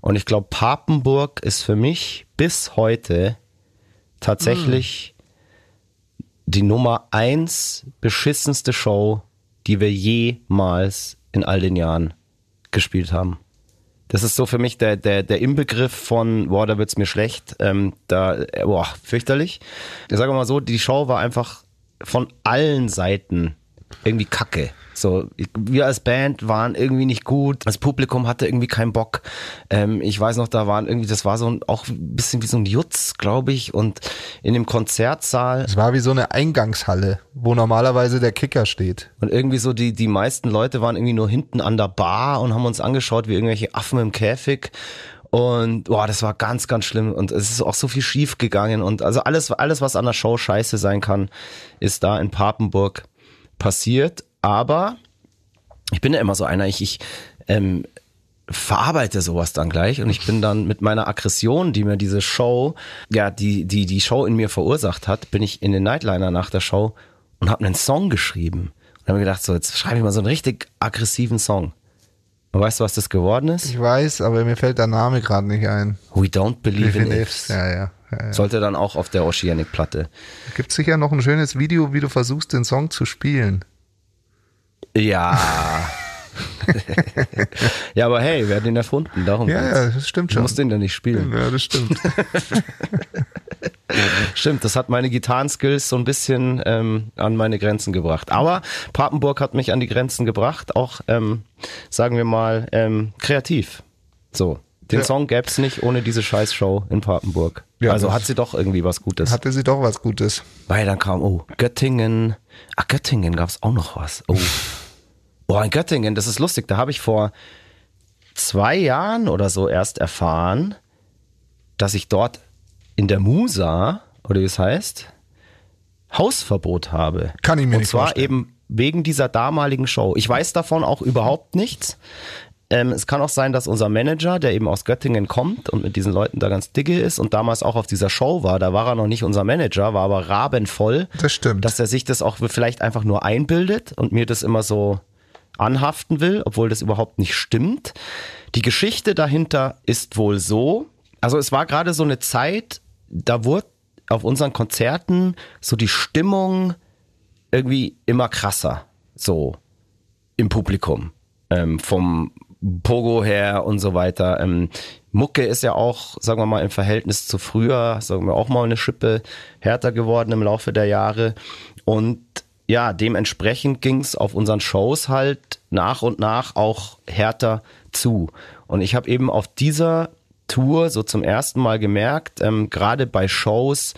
Speaker 2: Und ich glaube, Papenburg ist für mich bis heute tatsächlich die Nummer eins beschissenste Show, die wir jemals in all den Jahren gespielt haben. Das ist so für mich der, der, der Inbegriff von, boah, da wird's mir schlecht, ähm, da, äh, boah, fürchterlich. Ich sage mal so, die Show war einfach von allen Seiten irgendwie kacke. So, wir als Band waren irgendwie nicht gut. Das Publikum hatte irgendwie keinen Bock. Ähm, ich weiß noch, da waren irgendwie, das war so ein, auch ein bisschen wie so ein Jutz, glaube ich. Und in dem Konzertsaal.
Speaker 3: Es war wie so eine Eingangshalle, wo normalerweise der Kicker steht.
Speaker 2: Und irgendwie so die, die meisten Leute waren irgendwie nur hinten an der Bar und haben uns angeschaut wie irgendwelche Affen im Käfig. Und boah, das war ganz, ganz schlimm. Und es ist auch so viel schief gegangen. Und also alles, alles, was an der Show scheiße sein kann, ist da in Papenburg passiert. Aber ich bin ja immer so einer, ich, ich ähm, verarbeite sowas dann gleich und ich bin dann mit meiner Aggression, die mir diese Show, ja, die, die, die Show in mir verursacht hat, bin ich in den Nightliner nach der Show und habe einen Song geschrieben. Und habe mir gedacht, so, jetzt schreibe ich mal so einen richtig aggressiven Song. Und weißt du, was das geworden ist?
Speaker 3: Ich weiß, aber mir fällt der Name gerade nicht ein.
Speaker 2: We don't believe in ifs.
Speaker 3: Ja, ja. ja, ja.
Speaker 2: Sollte dann auch auf der Oceanic-Platte.
Speaker 3: Gibt sicher noch ein schönes Video, wie du versuchst, den Song zu spielen.
Speaker 2: Ja. ja, aber hey, wer hat den erfunden? Darum
Speaker 3: Ja, ja, das stimmt
Speaker 2: Du
Speaker 3: schon.
Speaker 2: musst den ja nicht spielen.
Speaker 3: Ja, das stimmt.
Speaker 2: Stimmt, das hat meine Gitarrenskills so ein bisschen ähm, an meine Grenzen gebracht. Aber Papenburg hat mich an die Grenzen gebracht, auch, ähm, sagen wir mal, ähm, kreativ. So, den
Speaker 3: Ja.
Speaker 2: Song gäb's nicht ohne diese Scheißshow in Papenburg.
Speaker 3: Ja,
Speaker 2: also hat sie doch irgendwie was Gutes.
Speaker 3: Hatte sie doch was Gutes.
Speaker 2: Weil dann kam, oh, Göttingen. Ach, Göttingen gab's auch noch was. Oh. Boah, in Göttingen, das ist lustig. Da habe ich vor zwei Jahren oder so erst erfahren, dass ich dort in der Musa, oder wie es heißt, Hausverbot habe.
Speaker 3: Kann ich mir
Speaker 2: Und
Speaker 3: nicht
Speaker 2: zwar
Speaker 3: vorstellen.
Speaker 2: eben wegen dieser damaligen Show. Ich weiß davon auch überhaupt nichts. Ähm, es kann auch sein, dass unser Manager, der eben aus Göttingen kommt und mit diesen Leuten da ganz dicke ist und damals auch auf dieser Show war, da war er noch nicht unser Manager, war aber rabenvoll,
Speaker 3: Das stimmt.
Speaker 2: dass er sich das auch vielleicht einfach nur einbildet und mir das immer so anhaften will, obwohl das überhaupt nicht stimmt. Die Geschichte dahinter ist wohl so, also es war gerade so eine Zeit, da wurde auf unseren Konzerten so die Stimmung irgendwie immer krasser, so im Publikum, ähm, vom Pogo her und so weiter. Ähm, Mucke ist ja auch, sagen wir mal, im Verhältnis zu früher, sagen wir auch mal eine Schippe härter geworden im Laufe der Jahre. Und ja, dementsprechend ging es auf unseren Shows halt nach und nach auch härter zu. Und ich habe eben auf dieser Tour so zum ersten Mal gemerkt, ähm, gerade bei Shows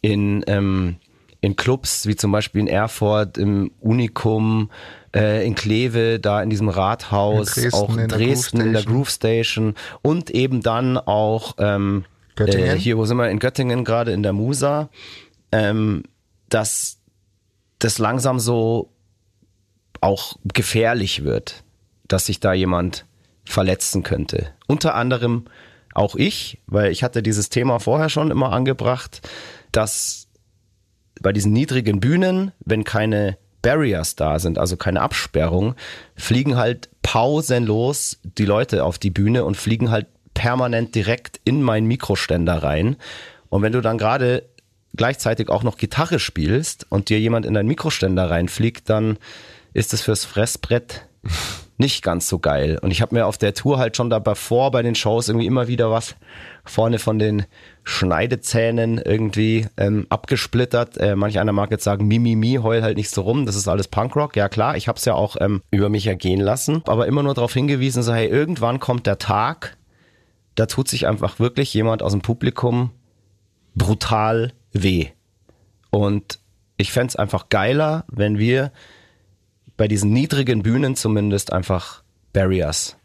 Speaker 2: in, ähm, in Clubs wie zum Beispiel in Erfurt, im Unikum, äh, in Kleve, da in diesem Rathaus,
Speaker 3: In Dresden,
Speaker 2: auch in Dresden in der. Groove Station und eben dann auch ähm? Äh, hier, wo sind wir? In Göttingen gerade in der Musa, ähm, dass das langsam so auch gefährlich wird, dass sich da jemand verletzen könnte. Unter anderem auch ich, weil ich hatte dieses Thema vorher schon immer angebracht, dass bei diesen niedrigen Bühnen, wenn keine Barriers da sind, also keine Absperrung, fliegen halt pausenlos die Leute auf die Bühne und fliegen halt permanent direkt in meinen Mikroständer rein. Und wenn du dann gerade gleichzeitig auch noch Gitarre spielst und dir jemand in deinen Mikroständer reinfliegt, dann ist es fürs Fressbrett nicht ganz so geil. Und ich habe mir auf der Tour halt schon dabei vor bei den Shows irgendwie immer wieder was vorne von den Schneidezähnen irgendwie ähm, abgesplittert. Äh, manch einer mag jetzt sagen, Mimimi, heul halt nicht so rum, das ist alles Punkrock. Ja klar, ich habe es ja auch ähm, über mich ergehen lassen, aber immer nur darauf hingewiesen, so hey, irgendwann kommt der Tag, da tut sich einfach wirklich jemand aus dem Publikum brutal weh. Und ich fänd's es einfach geiler, wenn wir bei diesen niedrigen Bühnen zumindest einfach Barriers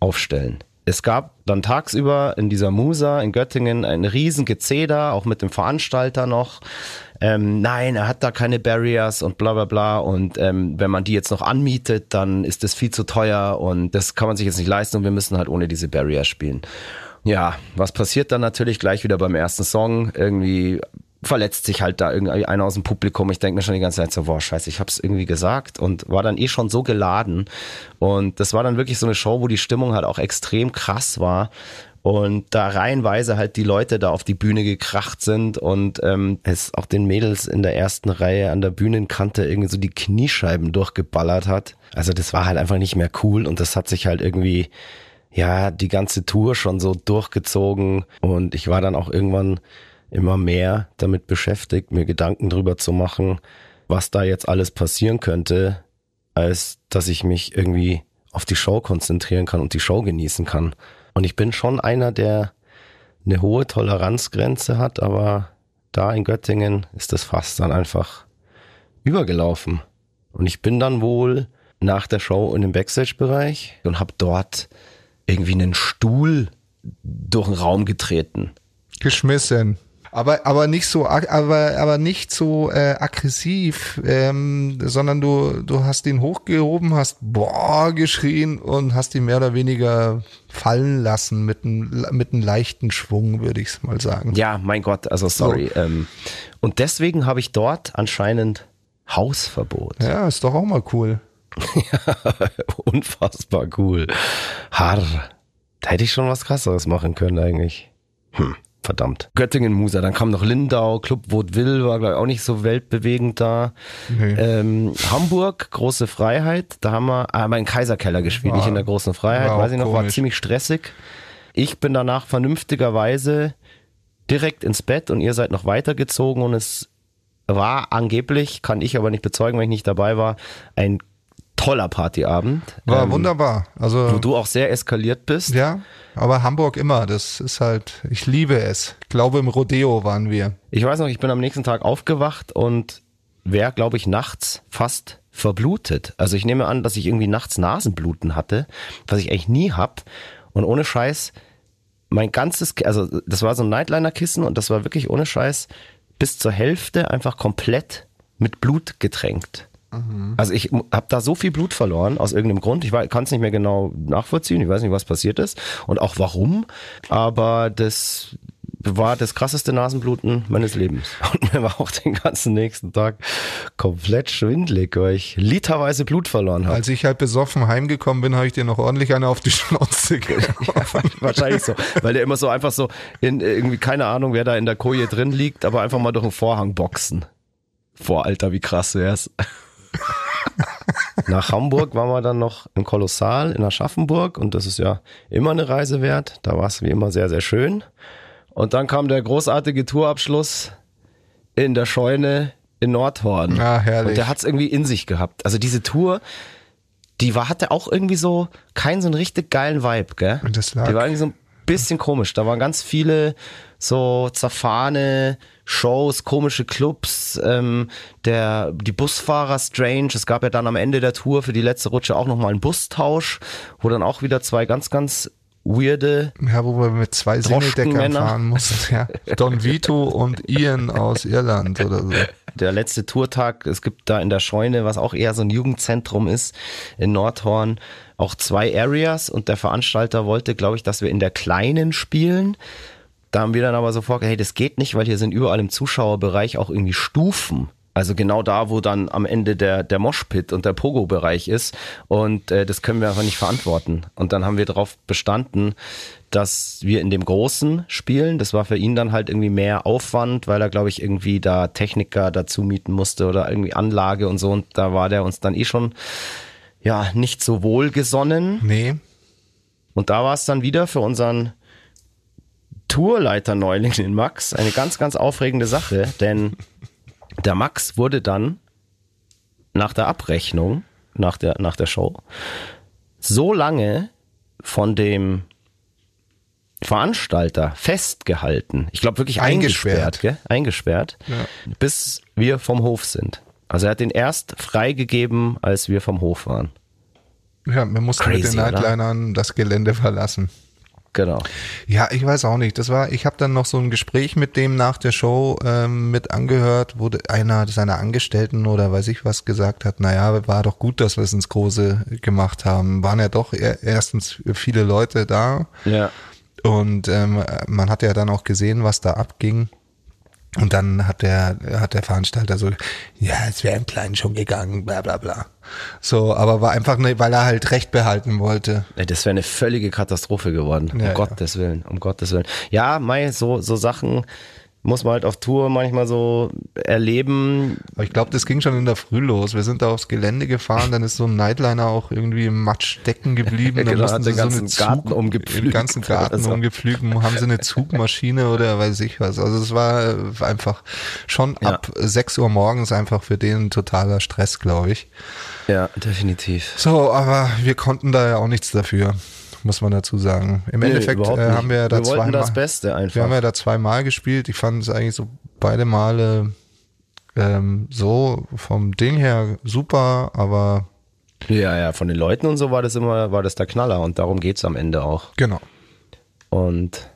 Speaker 2: aufstellen. Es gab dann tagsüber in dieser Musa in Göttingen ein riesen Gezeder, auch mit dem Veranstalter noch. Ähm, nein, er hat da keine Barriers und bla bla bla. Und ähm, wenn man die jetzt noch anmietet, dann ist das viel zu teuer und das kann man sich jetzt nicht leisten und wir müssen halt ohne diese Barriers spielen. Ja, was passiert dann natürlich gleich wieder beim ersten Song? Irgendwie verletzt sich halt da irgendwie einer aus dem Publikum. Ich denke mir schon die ganze Zeit so, boah, scheiße, ich hab's irgendwie gesagt und war dann eh schon so geladen. Und das war dann wirklich so eine Show, wo die Stimmung halt auch extrem krass war. Und da reihenweise halt die Leute da auf die Bühne gekracht sind und ähm, es auch den Mädels in der ersten Reihe an der Bühnenkante irgendwie so die Kniescheiben durchgeballert hat. Also das war halt einfach nicht mehr cool und das hat sich halt irgendwie, ja, die ganze Tour schon so durchgezogen. Und ich war dann auch irgendwann immer mehr damit beschäftigt, mir Gedanken drüber zu machen, was da jetzt alles passieren könnte, als dass ich mich irgendwie auf die Show konzentrieren kann und die Show genießen kann. Und ich bin schon einer, der eine hohe Toleranzgrenze hat, aber da in Göttingen ist das fast dann einfach übergelaufen. Und ich bin dann wohl nach der Show in den Backstage-Bereich und habe dort irgendwie einen Stuhl durch den Raum getreten.
Speaker 3: Geschmissen. Aber, aber nicht so, aber, aber nicht so äh, aggressiv, ähm, sondern du, du hast ihn hochgehoben, hast boah geschrien und hast ihn mehr oder weniger fallen lassen mit einem mit einem leichten Schwung, würde ich es mal sagen.
Speaker 2: Ja, mein Gott, also sorry. So. Ähm, und deswegen habe ich dort anscheinend Hausverbot.
Speaker 3: Ja, ist doch auch mal cool.
Speaker 2: ja, unfassbar cool. Harr. Da hätte ich schon was krasseres machen können eigentlich. Hm. Verdammt. Göttingen, Musa, dann kam noch Lindau, Club Vaudeville war, glaube ich, auch nicht so weltbewegend da. Nee. Ähm, Hamburg, Große Freiheit, da haben wir, ah, haben wir in Kaiserkeller gespielt, war, nicht in der Großen Freiheit, weiß ich noch, komisch. war ziemlich stressig. Ich bin danach vernünftigerweise direkt ins Bett und ihr seid noch weitergezogen und es war angeblich, kann ich aber nicht bezeugen, weil ich nicht dabei war, ein toller Partyabend.
Speaker 3: War ähm, wunderbar. Also
Speaker 2: wo du auch sehr eskaliert bist.
Speaker 3: Ja, aber Hamburg immer. Das ist halt, ich liebe es. Ich glaube im Rodeo waren wir.
Speaker 2: Ich weiß noch, ich bin am nächsten Tag aufgewacht und wäre, glaube ich, nachts fast verblutet. Also ich nehme an, dass ich irgendwie nachts Nasenbluten hatte, was ich eigentlich nie hab. Und ohne Scheiß, mein ganzes, also das war so ein Nightliner-Kissen und das war wirklich ohne Scheiß bis zur Hälfte einfach komplett mit Blut getränkt. Mhm. Also ich habe da so viel Blut verloren aus irgendeinem Grund. Ich kann es nicht mehr genau nachvollziehen. Ich weiß nicht, was passiert ist und auch warum. Aber das war das krasseste Nasenbluten meines Lebens. Und mir war auch den ganzen nächsten Tag komplett schwindlig, weil ich literweise Blut verloren habe.
Speaker 3: Als ich halt besoffen heimgekommen bin, habe ich dir noch ordentlich eine auf die Schnauze
Speaker 2: ja, Wahrscheinlich so, weil der immer so einfach so in irgendwie keine Ahnung, wer da in der Koje drin liegt, aber einfach mal durch den Vorhang boxen. Boah, Alter, wie krass wär's. Nach Hamburg waren wir dann noch im Kolossal in Aschaffenburg und das ist ja immer eine Reise wert. Da war es wie immer sehr, sehr schön. Und dann kam der großartige Tourabschluss in der Scheune in Nordhorn.
Speaker 3: Ja, herrlich.
Speaker 2: Und der hat es irgendwie in sich gehabt. Also diese Tour, die war, hatte auch irgendwie so keinen so einen richtig geilen Vibe, gell?
Speaker 3: Und das lag.
Speaker 2: Die war irgendwie so ein bisschen komisch. Da waren ganz viele so zerfahrene Shows, komische Clubs, ähm, der, die Busfahrer strange. Es gab ja dann am Ende der Tour für die letzte Rutsche auch nochmal einen Bustausch, wo dann auch wieder zwei ganz, ganz weirde.
Speaker 3: Ja, wo wir mit zwei Singledeckern fahren mussten. Ja. Don Vito und Ian aus Irland oder so.
Speaker 2: Der letzte Tourtag, es gibt da in der Scheune, was auch eher so ein Jugendzentrum ist, in Nordhorn, auch zwei Areas und der Veranstalter wollte, glaube ich, dass wir in der kleinen spielen. Da haben wir dann aber so vorgestellt, hey, das geht nicht, weil hier sind überall im Zuschauerbereich auch irgendwie Stufen. Also genau da, wo dann am Ende der, der Moshpit und der Pogo-Bereich ist. Und äh, das können wir einfach nicht verantworten. Und dann haben wir darauf bestanden, dass wir in dem Großen spielen. Das war für ihn dann halt irgendwie mehr Aufwand, weil er, glaube ich, irgendwie da Techniker dazu mieten musste oder irgendwie Anlage und so. Und da war der uns dann eh schon ja nicht so wohlgesonnen.
Speaker 3: Nee.
Speaker 2: Und da war es dann wieder für unseren Tourleiter Neuling, den Max, eine ganz, ganz aufregende Sache, denn der Max wurde dann nach der Abrechnung, nach der, nach der Show, so lange von dem Veranstalter festgehalten, ich glaube wirklich eingesperrt, eingesperrt, eingesperrt ja. bis wir vom Hof sind. Also er hat den erst freigegeben, als wir vom Hof waren.
Speaker 3: Ja, wir mussten Crazy, mit den Nightlinern oder? das Gelände verlassen.
Speaker 2: Genau.
Speaker 3: Ja, ich weiß auch nicht. Das war, ich habe dann noch so ein Gespräch mit dem nach der Show ähm, mit angehört, wo einer seiner Angestellten oder weiß ich was gesagt hat, naja, war doch gut, dass wir es ins Große gemacht haben. Waren ja doch erstens viele Leute da.
Speaker 2: Ja.
Speaker 3: Und ähm, man hat ja dann auch gesehen, was da abging. Und dann hat der, hat der Veranstalter so, ja, es wäre im Kleinen schon gegangen, bla bla bla. So, aber war einfach, ne, weil er halt Recht behalten wollte.
Speaker 2: Das wäre eine völlige Katastrophe geworden, um ja, Gottes ja. Willen, um Gottes Willen. Ja, Mai, so, so Sachen, muss man halt auf Tour manchmal so erleben.
Speaker 3: Aber ich glaube, das ging schon in der Früh los. Wir sind da aufs Gelände gefahren, dann ist so ein Nightliner auch irgendwie im Matsch stecken geblieben. Dann
Speaker 2: genau,
Speaker 3: mussten sie
Speaker 2: den
Speaker 3: so
Speaker 2: ganzen
Speaker 3: eine Zug,
Speaker 2: Garten umgepflügt
Speaker 3: Den ganzen Garten
Speaker 2: so.
Speaker 3: umgepflügt. Haben sie eine Zugmaschine oder weiß ich was. Also es war äh, einfach schon
Speaker 2: Ja.
Speaker 3: ab 6 Uhr morgens einfach für den totaler Stress, glaube ich.
Speaker 2: Ja, definitiv.
Speaker 3: So, aber wir konnten da ja auch nichts dafür, muss man dazu sagen. Im
Speaker 2: Nee,
Speaker 3: Endeffekt äh, haben wir da
Speaker 2: wir
Speaker 3: zweimal,
Speaker 2: das Beste einfach.
Speaker 3: wir haben ja da zweimal gespielt. Ich fand es eigentlich so beide Male ähm, so vom Ding her super, aber
Speaker 2: ja, ja, von den Leuten und so war das immer, war das der Knaller und darum geht's am Ende auch.
Speaker 3: genau.
Speaker 2: Und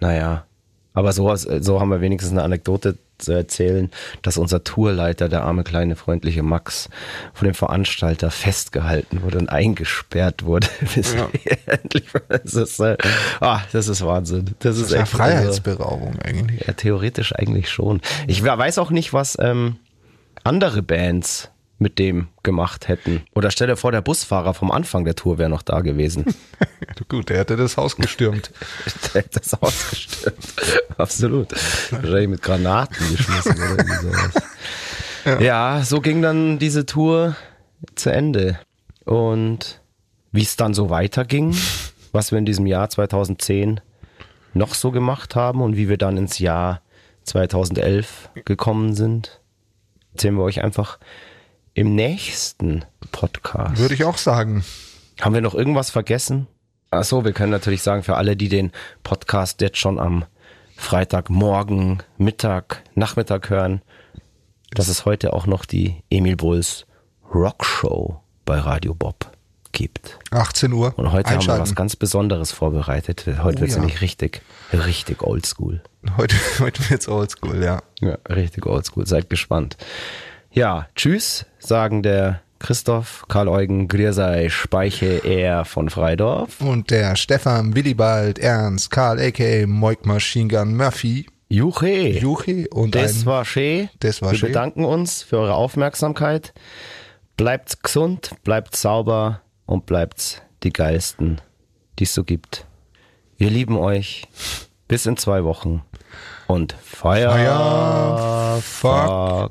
Speaker 2: naja, aber so, so haben wir wenigstens eine Anekdote zu erzählen, dass unser Tourleiter, der arme kleine freundliche Max, von dem Veranstalter festgehalten wurde und eingesperrt wurde. Bis
Speaker 3: Ja.
Speaker 2: endlich, das ist, äh, ah, das ist Wahnsinn. Das ist
Speaker 3: Ja,
Speaker 2: echt also,
Speaker 3: Freiheitsberaubung eigentlich.
Speaker 2: ja, theoretisch eigentlich schon. Ich we- weiß auch nicht, was ähm, andere Bands mit dem gemacht hätten. Oder stell dir vor, der Busfahrer vom Anfang der Tour wäre noch da gewesen.
Speaker 3: Gut, der hätte das Haus gestürmt.
Speaker 2: Der hätte das ausgestürmt. Absolut. Wahrscheinlich mit Granaten geschmissen oder sowas. Ja. so ging dann diese Tour zu Ende. Und wie es dann so weiterging, was wir in diesem Jahr 2010 noch so gemacht haben und wie wir dann ins Jahr 2011 gekommen sind, erzählen wir euch einfach im nächsten Podcast.
Speaker 3: Würde ich auch sagen.
Speaker 2: Haben wir noch irgendwas vergessen? Ach so, wir können natürlich sagen, für alle, die den Podcast jetzt schon am Freitagmorgen, Mittag, Nachmittag hören, dass es heute auch noch die Emil Bulls Rockshow bei Radio Bob gibt.
Speaker 3: 18 Uhr.
Speaker 2: Und heute haben wir was ganz Besonderes vorbereitet. Heute
Speaker 3: Oh
Speaker 2: wird's
Speaker 3: ja.
Speaker 2: nämlich richtig, richtig oldschool.
Speaker 3: Heute, heute wird's oldschool, ja.
Speaker 2: Ja, richtig oldschool. Seid gespannt. Ja, tschüss, sagen der Christoph, Karl-Eugen, Griersei, Speiche, er von Freidorf.
Speaker 3: Und der Stefan, Willibald, Ernst, Karl, a.k.a. Moik Machine Gun Murphy,
Speaker 2: Juche.
Speaker 3: Juchi und
Speaker 2: Das
Speaker 3: ein,
Speaker 2: war schön.
Speaker 3: Das war
Speaker 2: Wir
Speaker 3: schön.
Speaker 2: bedanken uns für eure Aufmerksamkeit. Bleibt gesund, bleibt sauber und bleibt die geilsten, die es so gibt. Wir lieben euch. Bis in zwei Wochen. Und Fire,
Speaker 3: Fire,